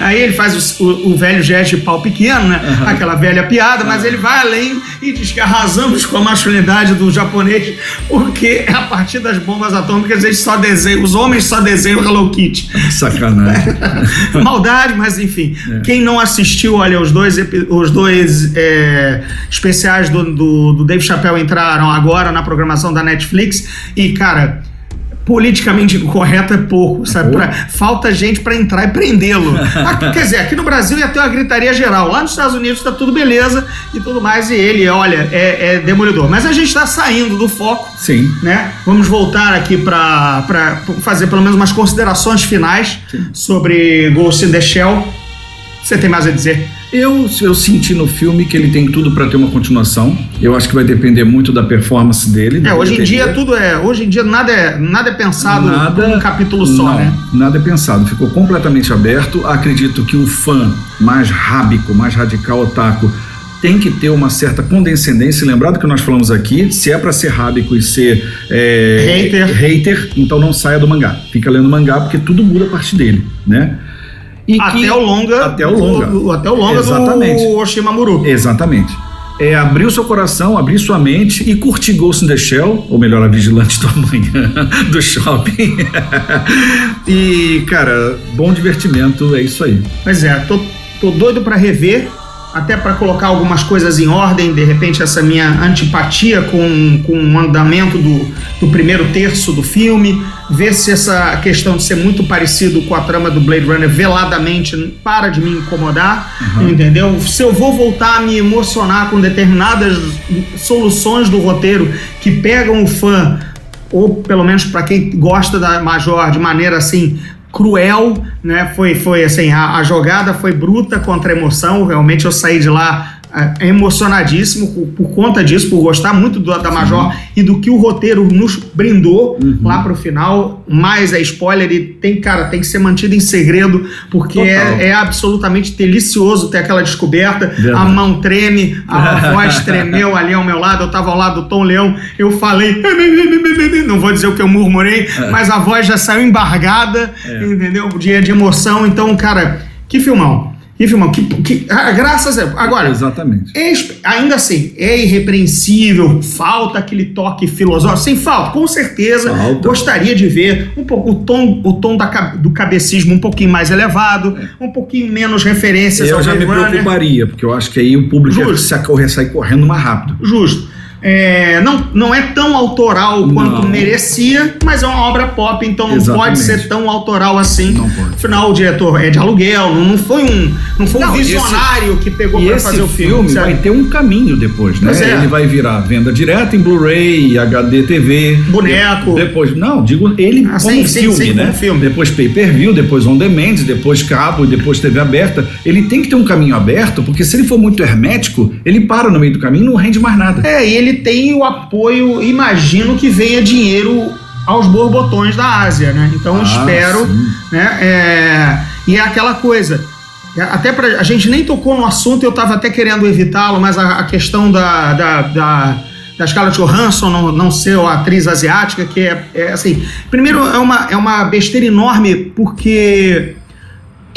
Aí ele faz o, o- o velho gesto de pau pequeno, né? Aquela velha piada, mas ele vai além e diz que arrasamos com a masculinidade do japonês, porque a partir das bombas atômicas eles só desenham, os homens só desenham Hello Kitty. sacanagem. Maldade, mas enfim. É. Quem não assistiu, olha, os dois, os dois é, especiais do, do, do Dave Chappelle entraram agora na programação da Netflix e, cara. Politicamente incorreto é pouco, sabe? Pra- falta gente pra entrar e prendê-lo. Quer dizer, aqui no Brasil ia ter uma gritaria geral. Lá nos Estados Unidos tá tudo beleza e tudo mais. E ele, olha, é, é demolidor. Mas a gente tá saindo do foco Sim. né? Vamos voltar aqui para fazer pelo menos umas considerações finais sobre Ghost in the Shell. Você tem mais a dizer? Eu, eu senti no filme que ele tem tudo para ter uma continuação. Eu acho que vai depender muito da performance dele. É, da hoje em dia tudo é, hoje em dia nada é, nada é pensado Nada, num capítulo só, não, né? Nada é pensado, ficou completamente aberto. Acredito que o fã mais rábico, mais radical otaku tem que ter uma certa condescendência. Lembrado que nós falamos aqui, se é para ser rábico e ser é, Hater. hater, então não saia do mangá. Fica lendo mangá porque tudo muda a partir dele, né? E Até que- o longa, Até o longa. do- até o longa Exatamente. do Oshimamuru. Exatamente. É abrir o seu coração, abrir sua mente e curtir Ghost in the Shell, ou melhor, a Vigilante do Amanhã do shopping. e, cara, bom divertimento, é isso aí. Pois é, tô, tô doido pra rever, até pra colocar algumas coisas em ordem, de repente essa minha antipatia com, com o andamento do, do primeiro terço do filme, ver se essa questão de ser muito parecido com a trama do Blade Runner veladamente para de me incomodar, entendeu? Se eu vou voltar a me emocionar com determinadas soluções do roteiro que pegam o fã ou pelo menos para quem gosta da Major de maneira assim cruel, né? Foi, foi assim, a, a jogada foi bruta contra a emoção. Realmente eu saí de lá emocionadíssimo por, por conta disso, por gostar muito do- da Major e do que o roteiro nos brindou lá pro final. Mas é spoiler e tem, cara, tem que ser mantido em segredo porque é, é absolutamente delicioso ter aquela descoberta. Verdade. A mão treme, a voz tremeu ali ao meu lado, eu tava ao lado do Tom Leão, eu falei, não vou dizer o que eu murmurei, mas a voz já saiu embargada, entendeu? De, de emoção. Então, cara, que filmão. Que filmão. Que, que, ah, graças a Agora, Exatamente. é ainda assim, é irrepreensível, falta aquele toque filosófico, sem falta, com certeza. Falta. Gostaria de ver um pouco o tom, o tom da, do cabecismo um pouquinho mais elevado, um pouquinho menos referências Eu ao já me Runner. preocuparia, porque eu acho que aí o público ia Justo. se acorrer, sair correndo mais rápido. Justo. É, não, não é tão autoral quanto Não. merecia, mas é uma obra pop, então não Exatamente. pode ser tão autoral assim. Não pode. Afinal, o diretor é de aluguel, não, não foi um, não foi um Não, e esse- visionário que pegou pra esse fazer o filme, filme. vai ter um caminho depois, né? É. Ele vai virar venda direta em Blu-ray, HD TV. Boneco. de- Depois, não, digo ele Ah, como sim, sim, filme, sim, né? como filme. Depois pay-per-view, depois on demand, depois cabo, depois TV aberta. Ele tem que ter um caminho aberto, porque se ele for muito hermético, ele para no meio do caminho e não rende mais nada. É, e ele tem o apoio, imagino que venha dinheiro aos borbotões da Ásia, né? Então Ah, espero, sim. né? é, e é aquela coisa. é, Até pra, a gente nem tocou no assunto, eu estava até querendo evitá-lo, mas a, a questão da, da, da, da Scarlett Johansson não, não ser a atriz asiática, que é, é assim. Primeiro, é uma, é uma besteira enorme, porque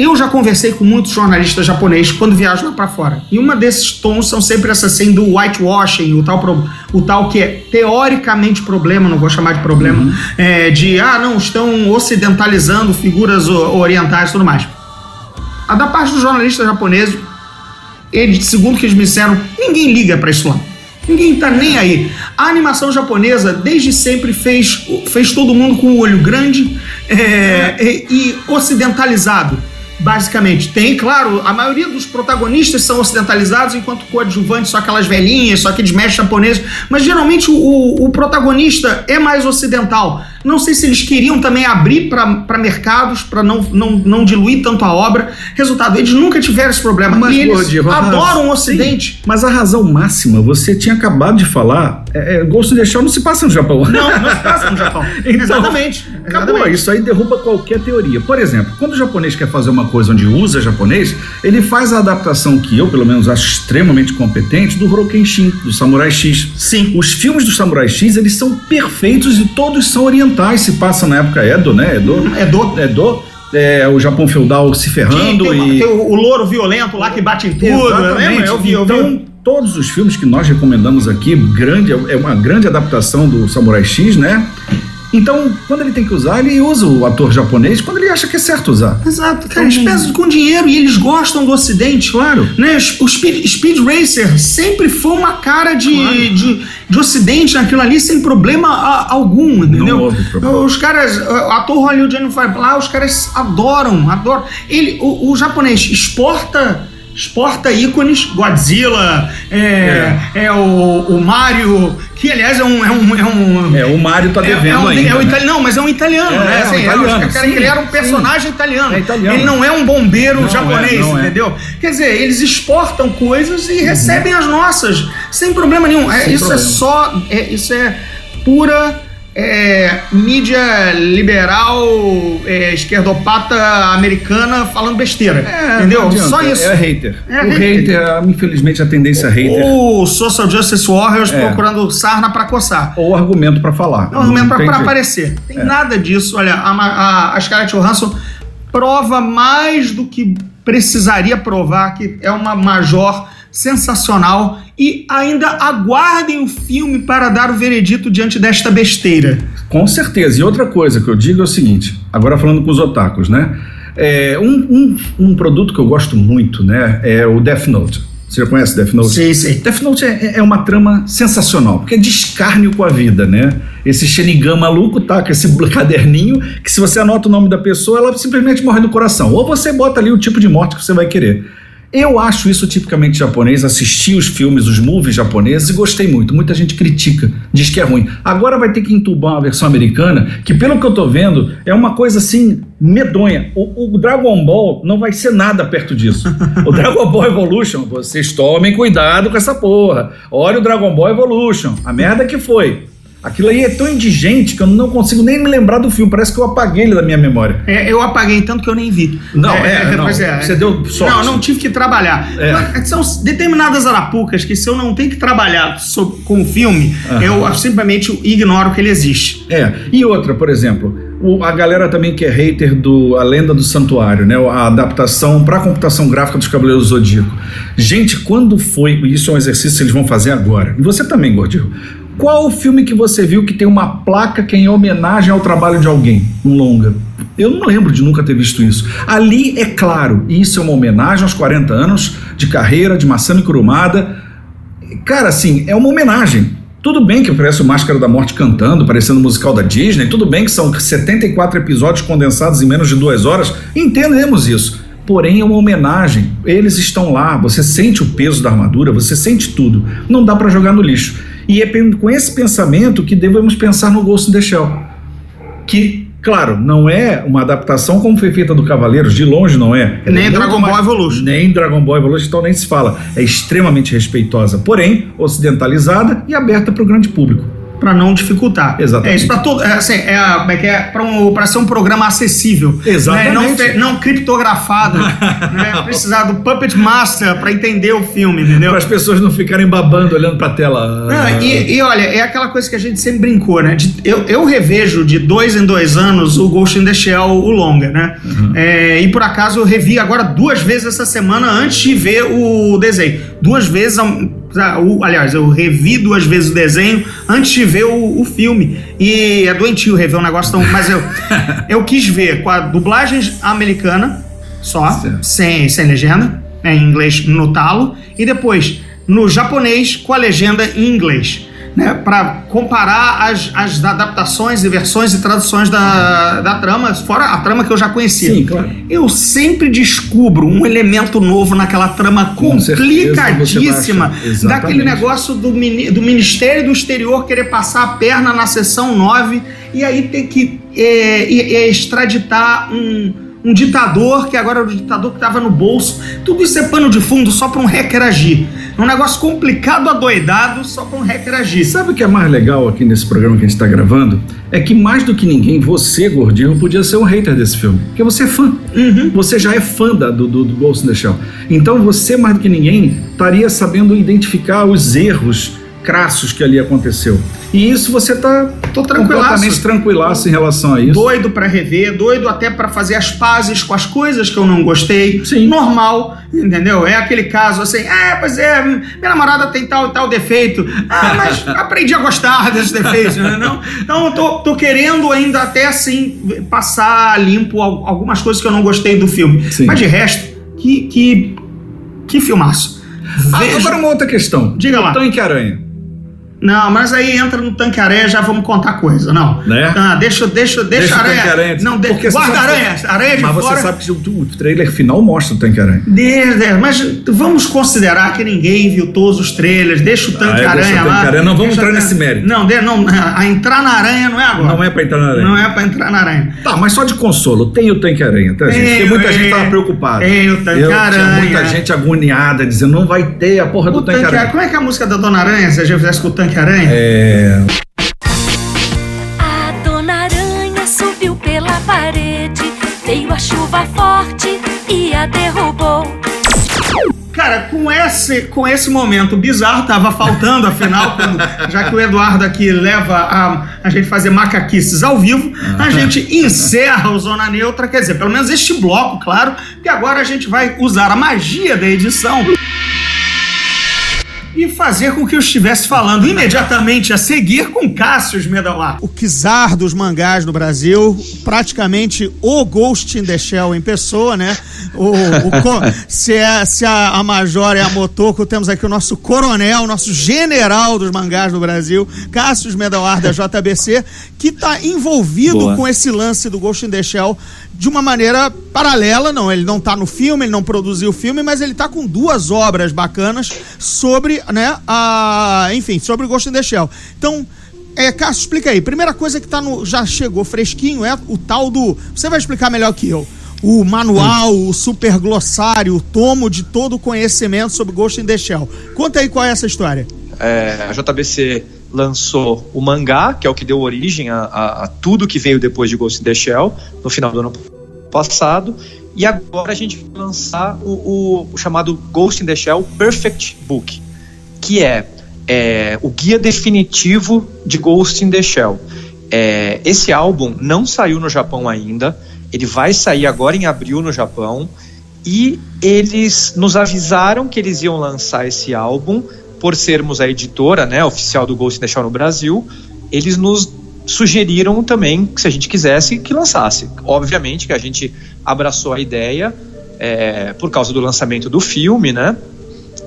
eu já conversei com muitos jornalistas japoneses quando viajam lá para fora. E uma desses tons são sempre essa assim do whitewashing, o tal, o tal que é teoricamente problema, não vou chamar de problema, é, de ah, não, estão ocidentalizando figuras orientais e tudo mais. A da parte dos jornalistas japoneses, eles, segundo que eles me disseram, ninguém liga pra isso lá. Ninguém tá nem aí. A animação japonesa desde sempre fez, fez todo mundo com o olho grande é, e, e ocidentalizado. Basicamente, tem, claro, a maioria dos protagonistas são ocidentalizados, enquanto coadjuvantes são aquelas velhinhas, só aqueles mestres japoneses, mas geralmente o, o protagonista é mais ocidental. Não sei se eles queriam também abrir para mercados, para não, não, não diluir tanto a obra. Resultado, eles nunca tiveram esse problema. Mas, e eles adoram o Ocidente. Sim, mas a razão máxima, você tinha acabado de falar, é, é, Ghost in the Shell não se passa no Japão. Não, não se passa no Japão. Então, exatamente. Acabou, exatamente. isso aí derruba qualquer teoria. Por exemplo, quando o japonês quer fazer uma coisa onde usa japonês, ele faz a adaptação que eu, pelo menos, acho extremamente competente do Horokenshin, do Samurai X. Sim. Os filmes do Samurai X, eles são perfeitos e todos são orientais, se passa na época Edo, né? Edo. É do. Edo. É, o Japão feudal se ferrando Tem, tem, e... tem o, o louro violento lá que bate em tudo. Exatamente. Eu vi, eu vi. então, todos os filmes que nós recomendamos aqui, grande, é uma grande adaptação do Samurai X, né? Então, quando ele tem que usar, ele usa o ator japonês quando ele acha que é certo usar. Exato, cara, eles pesam com dinheiro e eles gostam do Ocidente. Claro. Né? O Speed, Speed Racer sempre foi uma cara de, Claro. de, de Ocidente naquilo ali, sem problema algum, entendeu? houve problema. Os caras, o ator hollywoodiano vai lá, os caras adoram, adoram. Ele, o, o japonês exporta. Exporta ícones, Godzilla, é, é. o, o Mario, que aliás é um. É um, é um É, o Mário tá é- devendo é um, ainda. É um né? italiano, não, mas é um italiano, É, né? é um Assim, italiano, os sim, criaram um personagem italiano. É italiano. Ele não é um bombeiro Não é, japonês, é. entendeu? Quer dizer, eles exportam coisas e recebem as nossas, sem problema nenhum. É, Sem isso é problema. só. é- isso é pura. É, mídia liberal, é, esquerdopata americana falando besteira. É, entendeu? Só isso. É hater. É o hater. hater, infelizmente, a tendência é hater. O Social Justice Warriors É. procurando sarna pra coçar. Ou argumento pra falar. É um argumento jeito. aparecer. Tem É. nada disso. Olha, a, a, a Scarlett Johansson prova mais do que precisaria provar que é uma major sensacional e ainda aguardem o filme para dar o veredito diante desta besteira. Com certeza. E outra coisa que eu digo é o seguinte, agora falando com os otakus, né? É, um, um, um produto que eu gosto muito, né, é o Death Note. Você já conhece Death Note? Sim, sim. Death Note é, é uma trama sensacional, porque é de escárnio com a vida, né? Esse Shenigan maluco tá com esse caderninho que se você anota o nome da pessoa, ela simplesmente morre no coração. Ou você bota ali o tipo de morte que você vai querer. Eu acho isso tipicamente japonês, assisti os filmes, os movies japoneses e gostei muito. Muita gente critica, diz que é ruim. Agora vai ter que entubar uma versão americana, que pelo que eu tô vendo, é uma coisa assim medonha. O, o Dragon Ball não vai ser nada perto disso. O Dragon Ball Evolution, vocês tomem cuidado com essa porra. Olha o Dragon Ball Evolution, a merda que foi. Aquilo aí é tão indigente que eu não consigo nem me lembrar do filme, parece que eu apaguei ele da minha memória. É, eu apaguei tanto que eu nem vi. Não, é, não. pois Você deu sorte. Não, não tive que trabalhar. É. São determinadas arapucas que se eu não tenho que trabalhar com o filme, Aham. eu simplesmente ignoro que ele existe. É, e outra, por exemplo, o- a galera também que é hater do A Lenda do Santuário, né? A adaptação para computação gráfica dos Cavaleiros do Zodíaco. Gente, quando foi, isso é um exercício que eles vão fazer agora, e você também, Gordinho, qual o filme que você viu que tem uma placa que é em homenagem ao trabalho de alguém, um longa? Eu não lembro de nunca ter visto isso. Ali é claro, isso é uma homenagem aos 40 anos de carreira de Masami Kurumada, Cara, assim, é uma homenagem. Tudo bem que parece o Máscara da Morte cantando, parecendo o musical da Disney, tudo bem que são 74 episódios condensados em menos de duas horas, entendemos isso. Porém, é uma homenagem. Eles estão lá, você sente o peso da armadura, você sente tudo. Não dá pra jogar no lixo. E é com esse pensamento que devemos pensar no Ghost in the Shell. Que, claro, não é uma adaptação como foi feita do Cavaleiros, de longe não é. Ela Nem é Dragon Ball Evolution. nem Dragon Ball Evolution, então nem se fala. É extremamente respeitosa, porém ocidentalizada e aberta para o grande público. Pra não dificultar. Exatamente. É isso pra todo. É, assim, é, a- é que é? Pra, um, pra ser um programa acessível. Exatamente. Né? Não, fe- não criptografado. né? Precisar do Puppet Master pra entender o filme, entendeu? Para as pessoas não ficarem babando olhando para a tela. Não, e, e olha, é aquela coisa que a gente sempre brincou, né? De- eu, eu revejo de dois em dois anos o Ghost in the Shell, o longa, né? É, e por acaso eu revi agora duas vezes essa semana antes de ver o desenho. Duas vezes, aliás, eu revi duas vezes o desenho antes de ver o, o filme. E é doentio rever um negócio tão. Mas eu, eu quis ver com a dublagem americana só, Certo. sem, sem legenda, né, em inglês no talo, e depois no japonês com a legenda em inglês. Né, para comparar as, as adaptações e versões e traduções da, da trama, fora a trama que eu já conhecia. Sim, claro. Eu sempre descubro um elemento novo naquela trama Com complicadíssima daquele negócio do, do Ministério do Exterior querer passar a perna na sessão 9 e aí ter que é, é, extraditar um, um ditador que agora era o ditador que estava no bolso. Tudo isso é pano de fundo só para um hacker agir. É um negócio complicado, adoidado, só para um hacker agir. Sabe o que é mais legal aqui nesse programa que a gente está gravando? É que mais do que ninguém, você, gordinho, podia ser um hater desse filme. Porque você é fã. Você já é fã da- do, do, do Ghost in the Shell. Então você, mais do que ninguém, estaria sabendo identificar os erros crassos que ali aconteceu. E isso você tá Tô tranquilaço. completamente tranquilaço em relação a isso. Doido pra rever, doido até pra fazer as pazes com as coisas que eu não gostei. Sim. Normal, entendeu? É aquele caso assim, é, pois é, minha namorada tem tal e tal defeito. Ah, mas aprendi a gostar desses defeitos, né? Não, então eu tô, tô querendo ainda até assim passar limpo al- algumas coisas que eu não gostei do filme. Sim. Mas de resto, que, que, que filmaço. Ah, Veja- agora uma outra questão. Diga lá. O Tanque Aranha. Não, mas aí entra no tanque aranha já vamos contar coisa, não. Né? Ah, deixa, deixa, deixa, Deixa aranha. Aranha. Não, de, Porque guarda aranha, aranha de Mas fora. você sabe que o, o trailer final mostra o Tanque Aranha. Desde- é, mas vamos considerar que ninguém viu todos os trailers. Deixa o tanque Ah, é, aranha lá. Tanque Aranha. Não vamos Deixa entrar nesse mérito. Não, de- não, a entrar na aranha não é agora. Não é pra entrar na aranha. Não é pra entrar na aranha. Tá, mas só de consolo, tem o Tanque Aranha, tá, gente? Porque Tem, muita gente tava preocupada. Tem o Tanque Eu Tinha Aranha. muita gente agoniada, dizendo, não vai ter a porra do O Tanque, tanque Aranha. Como é que é a música da Dona Aranha, se a gente fizesse com o tanque aranha? É... A dona aranha subiu pela parede, veio a chuva forte e a derrubou. Cara, com esse, com esse momento bizarro, tava faltando, afinal, quando- já que o Eduardo aqui leva a, a gente fazer macaquices ao vivo, a gente encerra o Zona Neutra, quer dizer, pelo menos este bloco, claro, que agora a gente vai usar a magia da edição e fazer com que eu estivesse falando imediatamente a seguir com Cássio Medalar. O czar dos mangás no Brasil, praticamente o Ghost in the Shell em pessoa, né? O, o se é, se a, a Major é a Motoko, temos aqui o nosso coronel, nosso general dos mangás no Brasil, Cássio Medalar da JBC, que está envolvido Boa. com esse lance do Ghost in the Shell de uma maneira paralela, não, ele não tá no filme, ele não produziu o filme, mas ele tá com duas obras bacanas sobre, né, a, enfim, sobre Ghost in the Shell. Então, é, Cássio, explica aí. Primeira coisa que tá no, já chegou fresquinho é o tal do, você vai explicar melhor que eu. O manual, o super glossário, o tomo de todo o conhecimento sobre Ghost in the Shell. Conta aí qual é essa história. É, a JBC lançou o mangá, que é o que deu origem a, a- a tudo que veio depois de Ghost in the Shell, no final do ano passado. E agora a gente vai lançar o, o- o chamado Ghost in the Shell Perfect Book, que é, é, o guia definitivo de Ghost in the Shell. É, esse álbum não saiu no Japão ainda, ele vai sair agora em abril no Japão. E eles nos avisaram que eles iam lançar esse álbum, por sermos a editora né, oficial do Ghost in the Shell no Brasil, eles nos sugeriram também que se a gente quisesse que lançasse. Obviamente que a gente abraçou a ideia é, por causa do lançamento do filme, né?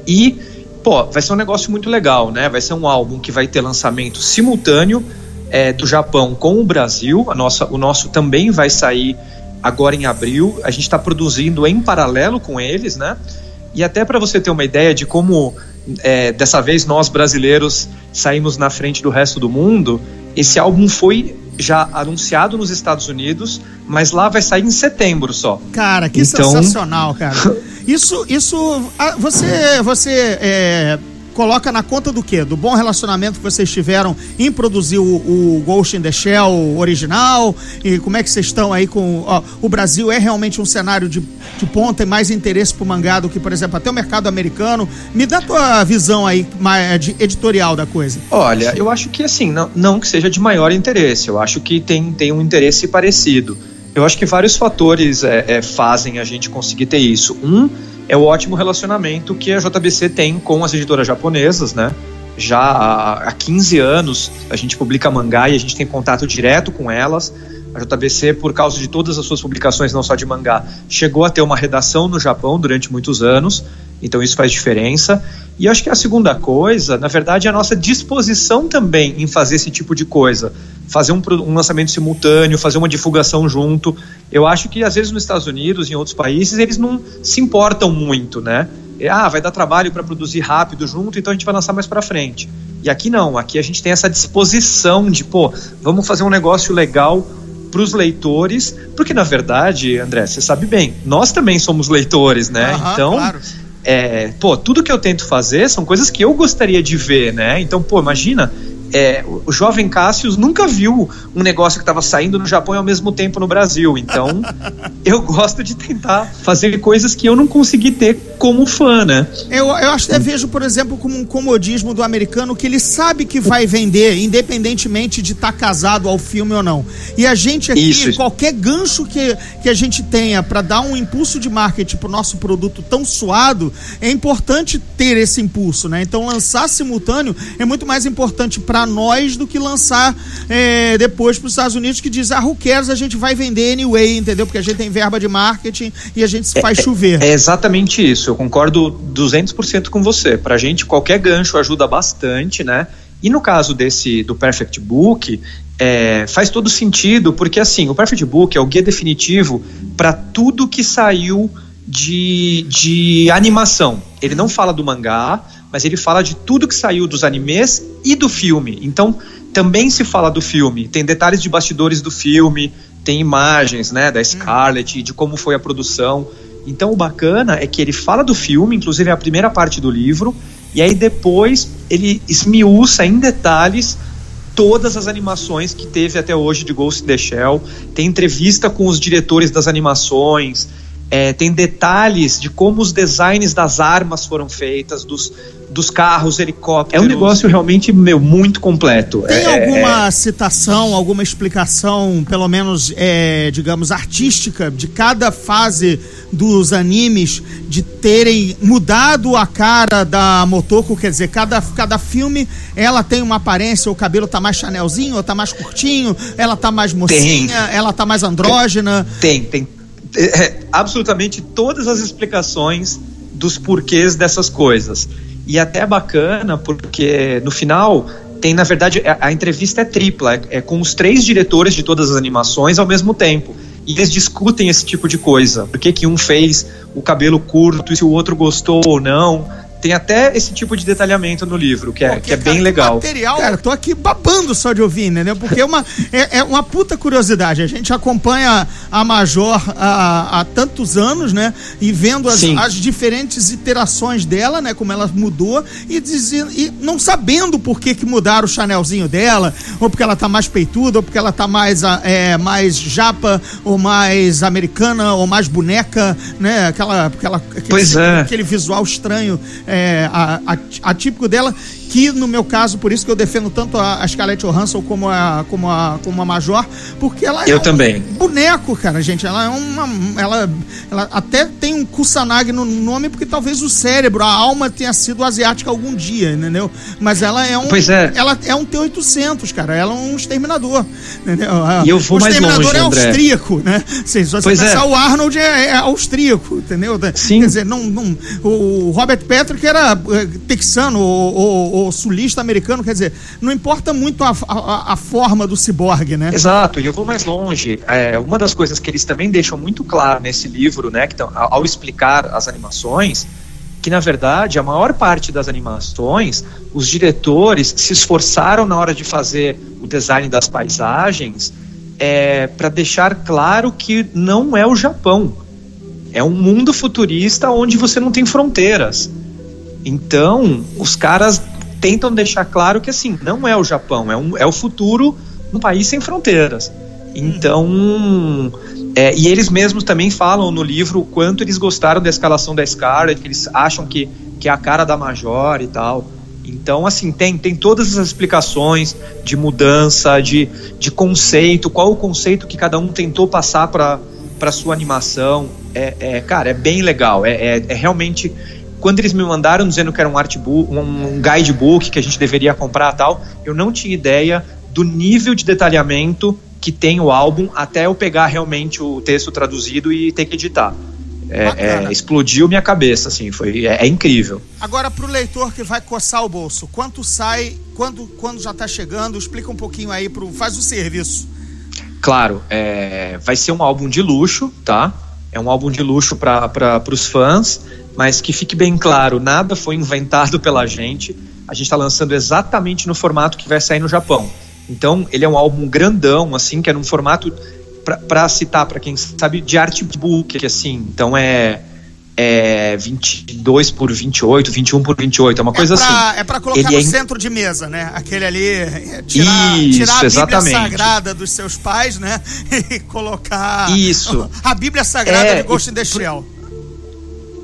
E, pô, vai ser um negócio muito legal, né? Vai ser um álbum que vai ter lançamento simultâneo é, do Japão com o Brasil. A nossa, o nosso também vai sair agora em abril. A gente está produzindo em paralelo com eles, né? E até para você ter uma ideia de como é, dessa vez nós brasileiros saímos na frente do resto do mundo, esse álbum foi já anunciado nos Estados Unidos, mas lá vai sair em setembro só. Cara, que Então- sensacional, cara. Isso, isso, ah, você, você é, coloca na conta do quê? Do bom relacionamento que vocês tiveram em produzir o, o Ghost in the Shell original? E como é que vocês estão aí com... ó, o Brasil é realmente um cenário de, de ponta e mais interesse pro mangá do que, por exemplo, até o mercado americano. Me dá tua visão aí de- editorial da coisa. Olha, eu acho que assim, não, não que seja de maior interesse, eu acho que tem, tem um interesse parecido. Eu acho que vários fatores é, é, fazem a gente conseguir ter isso. Um é o ótimo relacionamento que a JBC tem com as editoras japonesas, né? Já há, há 15 anos a gente publica mangá e a gente tem contato direto com elas. A JBC, por causa de todas as suas publicações, não só de mangá, chegou a ter uma redação no Japão durante muitos anos, então isso faz diferença. E acho que a segunda coisa, na verdade, é a nossa disposição também em fazer esse tipo de coisa. Fazer um, um lançamento simultâneo, fazer uma divulgação junto. Eu acho que às vezes nos Estados Unidos, em outros países, eles não se importam muito, né? Ah, vai dar trabalho para produzir rápido junto, então a gente vai lançar mais para frente. E aqui não, aqui a gente tem essa disposição de, pô, vamos fazer um negócio legal para os leitores, porque na verdade, André, você sabe bem, nós também somos leitores, né? Aham, então, claro. é, pô, tudo que eu tento fazer são coisas que eu gostaria de ver, né? Então, pô, imagina, é, o jovem Cássius nunca viu um negócio que estava saindo no Japão e ao mesmo tempo no Brasil. Então, eu gosto de tentar fazer coisas que eu não consegui ter como fã, né? Eu, eu acho que vejo, por exemplo, como um comodismo do americano que ele sabe que vai vender, independentemente de estar casado ao filme ou não. E a gente aqui, Isso, qualquer gancho que, que a gente tenha para dar um impulso de marketing pro nosso produto tão suado, é importante ter esse impulso, né? Então lançar simultâneo é muito mais importante para nós do que lançar é, depois para os Estados Unidos que diz, ah, who cares, a gente vai vender anyway, entendeu? Porque a gente tem verba de marketing e a gente se faz chover. É exatamente isso, eu concordo 200% com você. Pra gente, qualquer gancho ajuda bastante, né? E no caso desse do Perfect Book, é, faz todo sentido, porque assim, o Perfect Book é o guia definitivo para tudo que saiu de, de animação. Ele não fala do mangá, mas ele fala de tudo que saiu dos animes e do filme. Então, também se fala do filme. Tem detalhes de bastidores do filme, tem imagens, né, da Scarlett, de como foi a produção. Então, o bacana é que ele fala do filme, inclusive é a primeira parte do livro, e aí depois ele esmiuça em detalhes todas as animações que teve até hoje de Ghost in the Shell. Tem entrevista com os diretores das animações, é, tem detalhes de como os designs das armas foram feitas, dos, dos carros, helicópteros. É um negócio realmente, meu, muito completo. Tem É- alguma citação, alguma explicação, pelo menos, é, digamos, artística de cada fase dos animes de terem mudado a cara da Motoko? Quer dizer, cada, cada filme ela tem uma aparência, o cabelo tá mais chanelzinho, ou tá mais curtinho, ela tá mais mocinha, ela tá mais andrógena. Tem, tem é, absolutamente todas as explicações dos porquês dessas coisas. E até é bacana porque no final tem, na verdade, a, a entrevista é tripla, é, é com os três diretores de todas as animações ao mesmo tempo. E eles discutem esse tipo de coisa. Por que, que um fez o cabelo curto e se o outro gostou ou não. Tem até esse tipo de detalhamento no livro, que é, Porque, que é cara, bem legal. Material, cara, tô aqui babando só de ouvir, entendeu? Porque é uma, é, é uma puta curiosidade. A gente acompanha a Major há, há tantos anos, né? E vendo as, as diferentes iterações dela, né? Como ela mudou e, dizendo, e não sabendo por que, que mudaram o chanelzinho dela, ou porque ela tá mais peituda, ou porque ela tá mais, ah, é, mais japa, ou mais americana, ou mais boneca, né? Aquela, aquela, aquele, Pois é. aquele visual estranho, é, a- atípico dela, que no meu caso, por isso que eu defendo tanto a, Scarlett Johansson como a, como a, como a Major, porque ela é Eu um também. boneco, cara, gente. Ela é uma. Ela, ela até tem um Kusanagi no nome, porque talvez o cérebro, a alma tenha sido asiática algum dia, entendeu? Mas ela é um. Pois é. Ela é um T-800, cara. Ela é um exterminador, entendeu? E eu vou o mais exterminador longe, é André. austríaco, né? Assim, se você Pois é. pensar, o Arnold é, é austríaco, entendeu? Sim. Quer dizer, não, não, o Robert Patrick era eh, texano ou, ou- sulista americano, quer dizer, não importa muito a, a, a forma do ciborgue, né? Exato, e eu vou mais longe. É, uma das coisas que eles também deixam muito claro nesse livro, né, que tão- ao ao explicar as animações, que na verdade a maior parte das animações, os diretores se esforçaram na hora de fazer o design das paisagens é, para deixar claro que não é o Japão. É um mundo futurista onde você não tem fronteiras. Então, os caras tentam deixar claro que assim, não é o Japão, é, um, é o futuro num país sem fronteiras. Então, é, e eles mesmos também falam no livro o quanto eles gostaram da escalação da Scarlet, que eles acham que, que é a cara da Major e tal. Então, assim, tem, tem todas as explicações de mudança, de, de conceito, qual o conceito que cada um tentou passar para para sua animação. É, é, cara, é bem legal. É, é, é realmente. Quando eles me mandaram dizendo que era um artbook, um, um guidebook que a gente deveria comprar e tal, eu não tinha ideia do nível de detalhamento que tem o álbum até eu pegar realmente o texto traduzido e ter que editar. É, é, explodiu minha cabeça, assim, foi, é, é incrível. Agora, pro leitor que vai coçar o bolso, quanto sai, quando, quando já tá chegando? Explica um pouquinho aí, pro, faz o serviço. Claro, é, vai ser um álbum de luxo, tá? É um álbum de luxo para os fãs, mas que fique bem claro, nada foi inventado pela gente. A gente está lançando exatamente no formato que vai sair no Japão. Então, ele é um álbum grandão, assim, que é num formato, para citar, para quem sabe, de artbook, assim. Então, é, é 22 por 28, 21 por 28, é uma coisa é pra, assim. É pra colocar Ele no é centro de mesa, né? Aquele ali, é, tirar, Isso, tirar a Bíblia exatamente. Sagrada dos seus pais, né? E colocar Isso. a Bíblia Sagrada É, de Ghost in the Shell.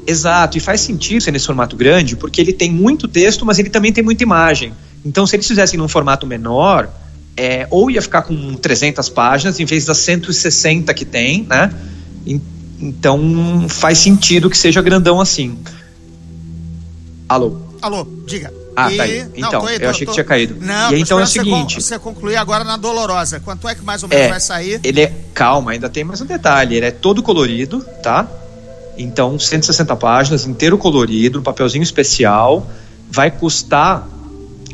Exato, e faz sentido ser nesse formato grande, porque ele tem muito texto, mas ele também tem muita imagem. Então, se eles fizessem num formato menor, é, ou ia ficar com 300 páginas em vez das 160 que tem, né? En- Então, faz sentido que seja grandão assim. Alô? Alô, diga. Ah, tá aí. Então, eu achei que tinha caído. Não, E tô então é o seguinte- Você concluir agora na Dolorosa. Quanto é que mais ou menos É, vai sair? ele é. Calma, ainda tem mais um detalhe. Ele é todo colorido, tá? Então, 160 páginas, inteiro colorido, papelzinho especial. Vai custar.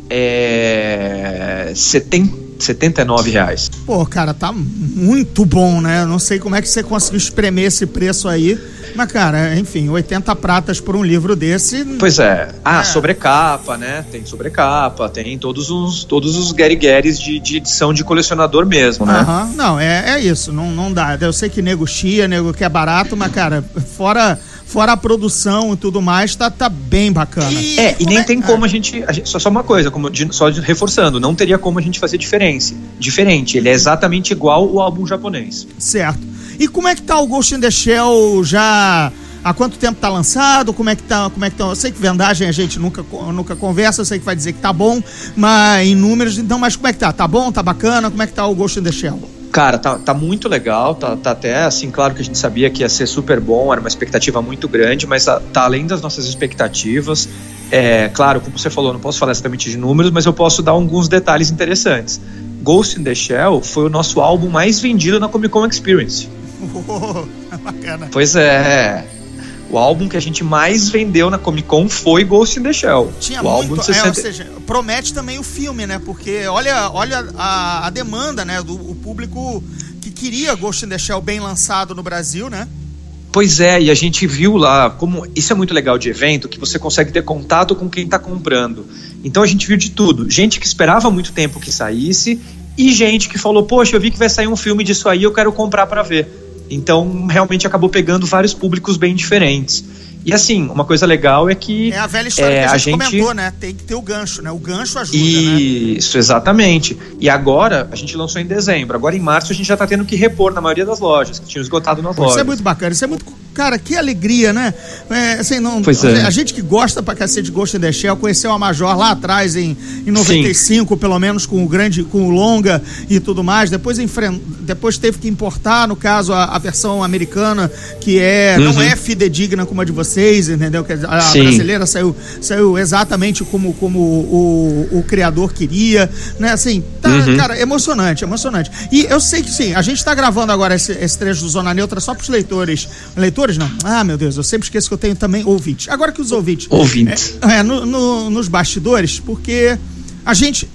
É, 70, 79 reais. Pô, cara, tá muito bom, né? Não sei como é que você conseguiu espremer esse preço aí. Mas, cara, enfim, 80 pratas por um livro desse. Pois é. Ah, É. sobrecapa, né? Tem sobrecapa, tem todos os todos os guerigueres de, de edição de colecionador mesmo, né? Aham, Não, é, é isso, não, não dá. Eu sei que nego chia, nego que é barato, mas, cara, fora, fora a produção e tudo mais, tá, tá bem bacana. É, e nem é- tem como a gente, a gente- Só, só uma coisa, como de- só de- reforçando, não teria como a gente fazer diferença. Diferente, ele é exatamente igual o álbum japonês. Certo. E como é que tá o Ghost in the Shell já... Há quanto tempo tá lançado? Como é que tá? Como é que tá? Eu sei que vendagem a gente nunca, nunca conversa, eu sei que vai dizer que tá bom, mas em números, então, mas como é que tá? Tá bom? Tá bacana? Como é que tá o Ghost in the Shell? Cara, tá, tá muito legal, tá, tá até assim, claro que a gente sabia que ia ser super bom, era uma expectativa muito grande, mas tá, tá além das nossas expectativas. É, claro, como você falou, não posso falar exatamente de números, mas eu posso dar alguns detalhes interessantes. Ghost in the Shell foi o nosso álbum mais vendido na Comic Con Experience. bacana. Pois é. O álbum que a gente mais vendeu na Comic Con foi Ghost in the Shell. Tinha o álbum muito, de é, 60... ou seja, promete também o filme, né? Porque olha, olha a, a demanda, né? Do o público que queria Ghost in the Shell bem lançado no Brasil, né? Pois é, e a gente viu lá como isso é muito legal de evento, que você consegue ter contato com quem está comprando. Então a gente viu de tudo. Gente que esperava muito tempo que saísse e gente que falou: Poxa, eu vi que vai sair um filme disso aí, eu quero comprar para ver. Então realmente acabou pegando vários públicos bem diferentes. E assim, uma coisa legal é que. É a velha história é, que a a gente, gente- comentou, né? Tem que ter o gancho, né? O gancho ajuda, né? Isso, exatamente. E agora, a gente lançou em dezembro. Agora em março a gente já tá tendo que repor na maioria das lojas, que tinham esgotado nas Pô, lojas. Isso é muito bacana, isso é muito. Cara, que alegria, né? É, assim, não, Pois é. A gente que gosta pra cacete de Ghost in the Shell conheceu a Major lá atrás, em, em 95, pelo menos com o grande, com o Longa e tudo mais. Depois, enfren- depois teve que importar, no caso, a, a versão americana, que é não Uhum. é fidedigna como a de vocês, entendeu? Que a Sim. brasileira saiu, saiu exatamente como, como o, o criador queria, né? Assim, tá, Uhum. cara, emocionante, emocionante. E eu sei que sim, a gente tá gravando agora esse, esse trecho do Zona Neutra só pros leitores. Leitores, não? Ah, meu Deus, eu sempre esqueço que eu tenho também ouvintes. Agora que os ouvintes. Ouvintes. É, é, no- no- nos bastidores, porque a gente.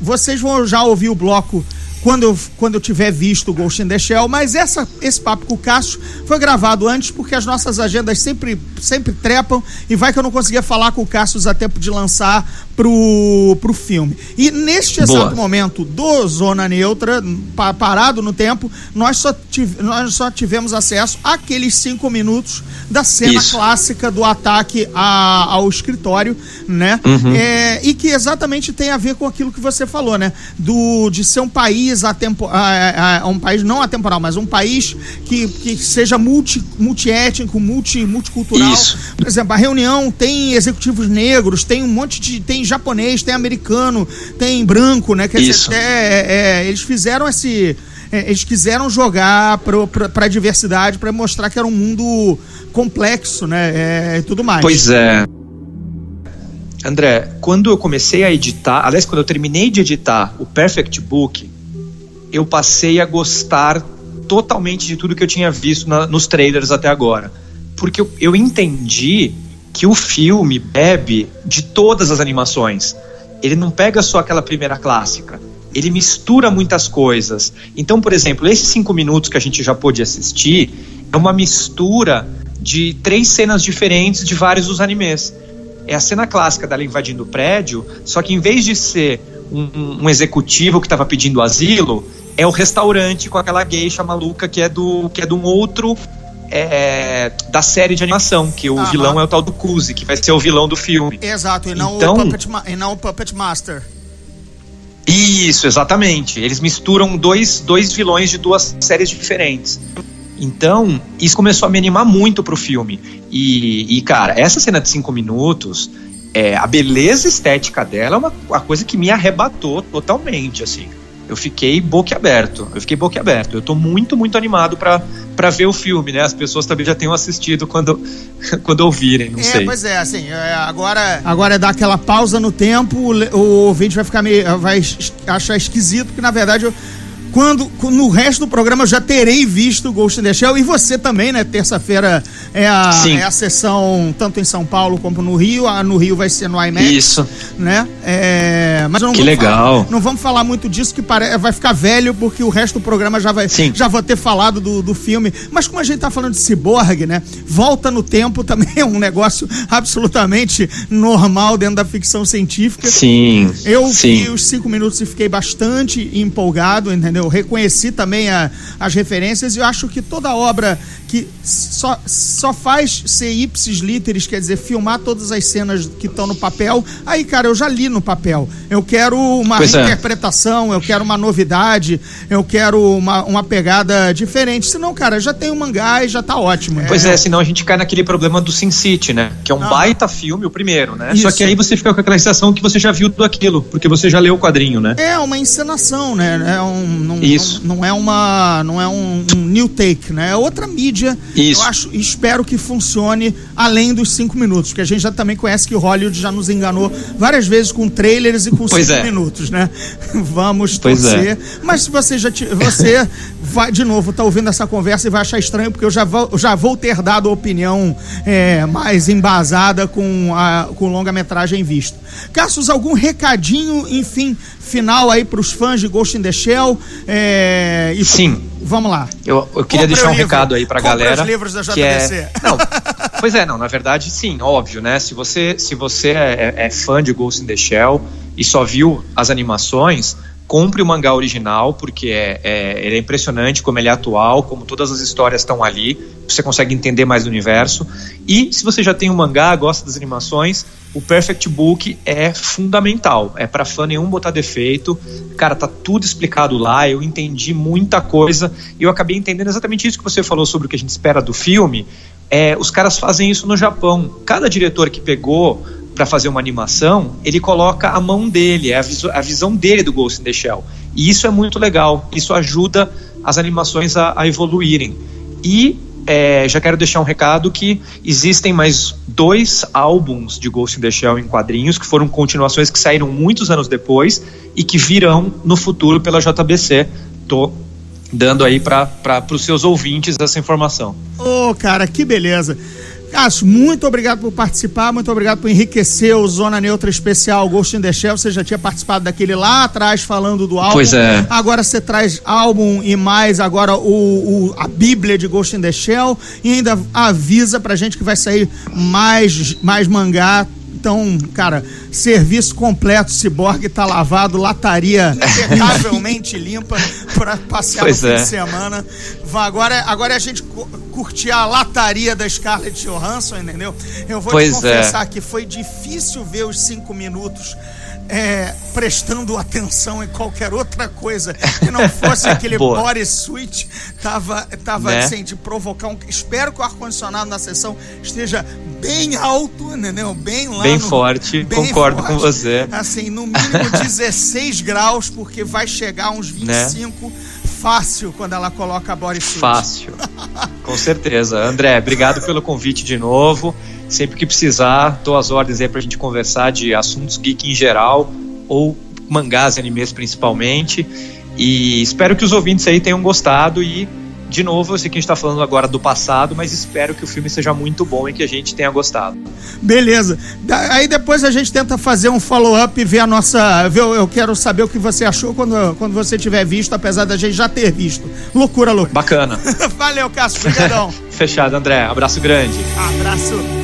vocês vão já ouvir o bloco quando eu, quando eu tiver visto o Ghost in the Shell, mas essa, esse papo com o Cássio foi gravado antes porque as nossas agendas sempre, sempre trepam e vai que eu não conseguia falar com o Cássio a tempo de lançar pro, pro filme. E neste Boa. exato momento do Zona Neutra, pa- parado no tempo, nós só, tive- nós só tivemos acesso àqueles cinco minutos da cena Isso. clássica do ataque a- ao escritório, né? Uhum. É, e que exatamente tem a ver com aquilo que você falou, né? Do, de ser um país atempo, a- a- um país não atemporal, mas um país que, que seja multi, multiétnico, multi, multicultural. Isso. Por exemplo, a reunião tem executivos negros, tem um monte de. tem japonês, tem americano, tem branco, né? Quer Isso. dizer, é, é, eles fizeram esse. é, eles quiseram jogar para a diversidade, para mostrar que era um mundo complexo, né? é, e tudo mais. Pois é. André, quando eu comecei a editar, aliás, quando eu terminei de editar o Perfect Book, eu passei a gostar totalmente de tudo que eu tinha visto na, nos trailers até agora. Porque eu, eu entendi que o filme bebe de todas as animações. Ele não pega só aquela primeira clássica. Ele mistura muitas coisas. Então, por exemplo, esses cinco minutos que a gente já pôde assistir é uma mistura de três cenas diferentes de vários dos animes. É a cena clássica dela invadindo o prédio, só que em vez de ser um, um executivo que estava pedindo asilo, é o restaurante com aquela geisha maluca que é do que é de um outro é, da série de animação, que o Aham. vilão é o tal do Kuzi, que vai ser o vilão do filme. Exato, e não, Então- o, Puppet e não o Puppet Master. Isso, exatamente. Eles misturam dois, dois vilões de duas séries diferentes. Então, isso começou a me animar muito pro filme. E, e, cara, essa cena de cinco minutos, é, a beleza estética dela é uma, uma coisa que me arrebatou totalmente, assim. Eu fiquei boquiaberto. Eu fiquei boquiaberto. Eu tô muito, muito animado pra pra ver o filme, né? As pessoas também já tenham assistido quando, quando ouvirem, não é, sei. pois é, assim, é, agora, agora é dar aquela pausa no tempo, o, o ouvinte vai ficar meio. vai achar esquisito, porque na verdade eu. Quando, no resto do programa eu já terei visto Ghost in the Shell e você também, né? Terça-feira é a, Sim. é a sessão tanto em São Paulo como no Rio. A, no Rio vai ser no IMAX. Isso. né? É, mas não Que vamos legal. falar- não vamos falar muito disso que pare, vai ficar velho porque o resto do programa já vai Sim. já vou ter falado do, do filme. Mas como a gente tá falando de ciborgue, né? Volta no tempo também é um negócio absolutamente normal dentro da ficção científica. Sim. Eu sim. vi os cinco minutos e fiquei bastante empolgado, entendeu? Reconheci também a- as referências e eu acho que toda obra que só, só faz ser ipsis literis, quer dizer, filmar todas as cenas que estão no papel, aí, cara, eu já li no papel. Eu quero uma Pois é. reinterpretação, eu quero uma novidade, eu quero uma, uma pegada diferente. Senão, cara, já tem o mangá e já tá ótimo. Pois é, senão a gente cai naquele problema do Sin City, né? Que é um Ah. baita filme, o primeiro, né? Isso. Só que aí você fica com aquela sensação que você já viu tudo aquilo, porque você já leu o quadrinho, né? É uma encenação, né? É um, não, Isso. Não, não é uma, não é um, um new take, né? É outra mídia. Isso. Eu acho, espero que funcione além dos cinco minutos, porque a gente já também conhece que o Hollywood já nos enganou várias vezes com trailers e com Pois cinco é. minutos, né? Vamos Pois torcer. Mas se você já ti- você vai de novo tá ouvindo essa conversa e vai achar estranho, porque eu já vou, já vou ter dado a opinião é, mais embasada com a com longa-metragem visto. Cassius, algum recadinho, enfim, final aí pros fãs de Ghost in the Shell? É, e Sim. Vamos lá. Eu, eu queria Compre deixar um livro. recado aí pra Compre galera. os livros da que é- JBC. Não, pois é, não, na verdade sim, óbvio, né? Se você, se você é, é fã de Ghost in the Shell e só viu as animações, compre o mangá original, porque é, é, ele é impressionante como ele é atual, como todas as histórias estão ali, você consegue entender mais do universo. E se você já tem o mangá, gosta das animações, o Perfect Book é fundamental. É para fã nenhum botar defeito. Cara, tá tudo explicado lá. Eu entendi muita coisa e eu acabei entendendo exatamente isso que você falou sobre o que a gente espera do filme. É, os caras fazem isso no Japão. Cada diretor que pegou para fazer uma animação, ele coloca a mão dele, é a, a visão dele do Ghost in the Shell. E isso é muito legal. Isso ajuda as animações a, a evoluírem. E é, já quero deixar um recado que existem mais dois álbuns de Ghost in the Shell em quadrinhos, que foram continuações que saíram muitos anos depois e que virão no futuro pela JBC. Tô dando aí para os seus ouvintes essa informação. Ô, cara, que beleza. Cássio, muito obrigado por participar, muito obrigado por enriquecer o Zona Neutra Especial Ghost in the Shell. Você já tinha participado daquele lá atrás falando do álbum. Pois é. Agora você traz álbum e mais agora o, o- a Bíblia de Ghost in the Shell e ainda avisa pra gente que vai sair mais, mais mangá. Então, cara, serviço completo, Cyborg tá lavado, lataria impecavelmente limpa para passear Pois no fim é. de semana. Vá, Agora, agora é a gente cu- curtir a lataria da Scarlett Johansson, entendeu? Eu vou Pois te confessar que foi difícil ver os cinco minutos é, prestando atenção em qualquer outra coisa que não fosse aquele Boa. bodysuit. Tava, tava Né? assim, de provocar um. Espero que o ar-condicionado na sessão esteja bem alto, entendeu? Bem lá. Bem no- forte, concordo com você. Assim, no mínimo 16 graus, porque vai chegar uns Né? 25 fácil quando ela coloca a bodysuit. Fácil. Com certeza. André, obrigado pelo convite de novo. Sempre que precisar, dou as ordens aí pra gente conversar de assuntos geek em geral ou mangás e animes principalmente. E espero que os ouvintes aí tenham gostado e de novo, eu sei que a gente está falando agora do passado, mas espero que o filme seja muito bom e que a gente tenha gostado. Beleza. Aí depois a gente tenta fazer um follow-up e ver a nossa. Ver, eu quero saber o que você achou quando, quando você tiver visto, apesar da gente já ter visto. Loucura, loucura. Bacana. Valeu, Cássio. Fechado, André. Abraço grande. Abraço.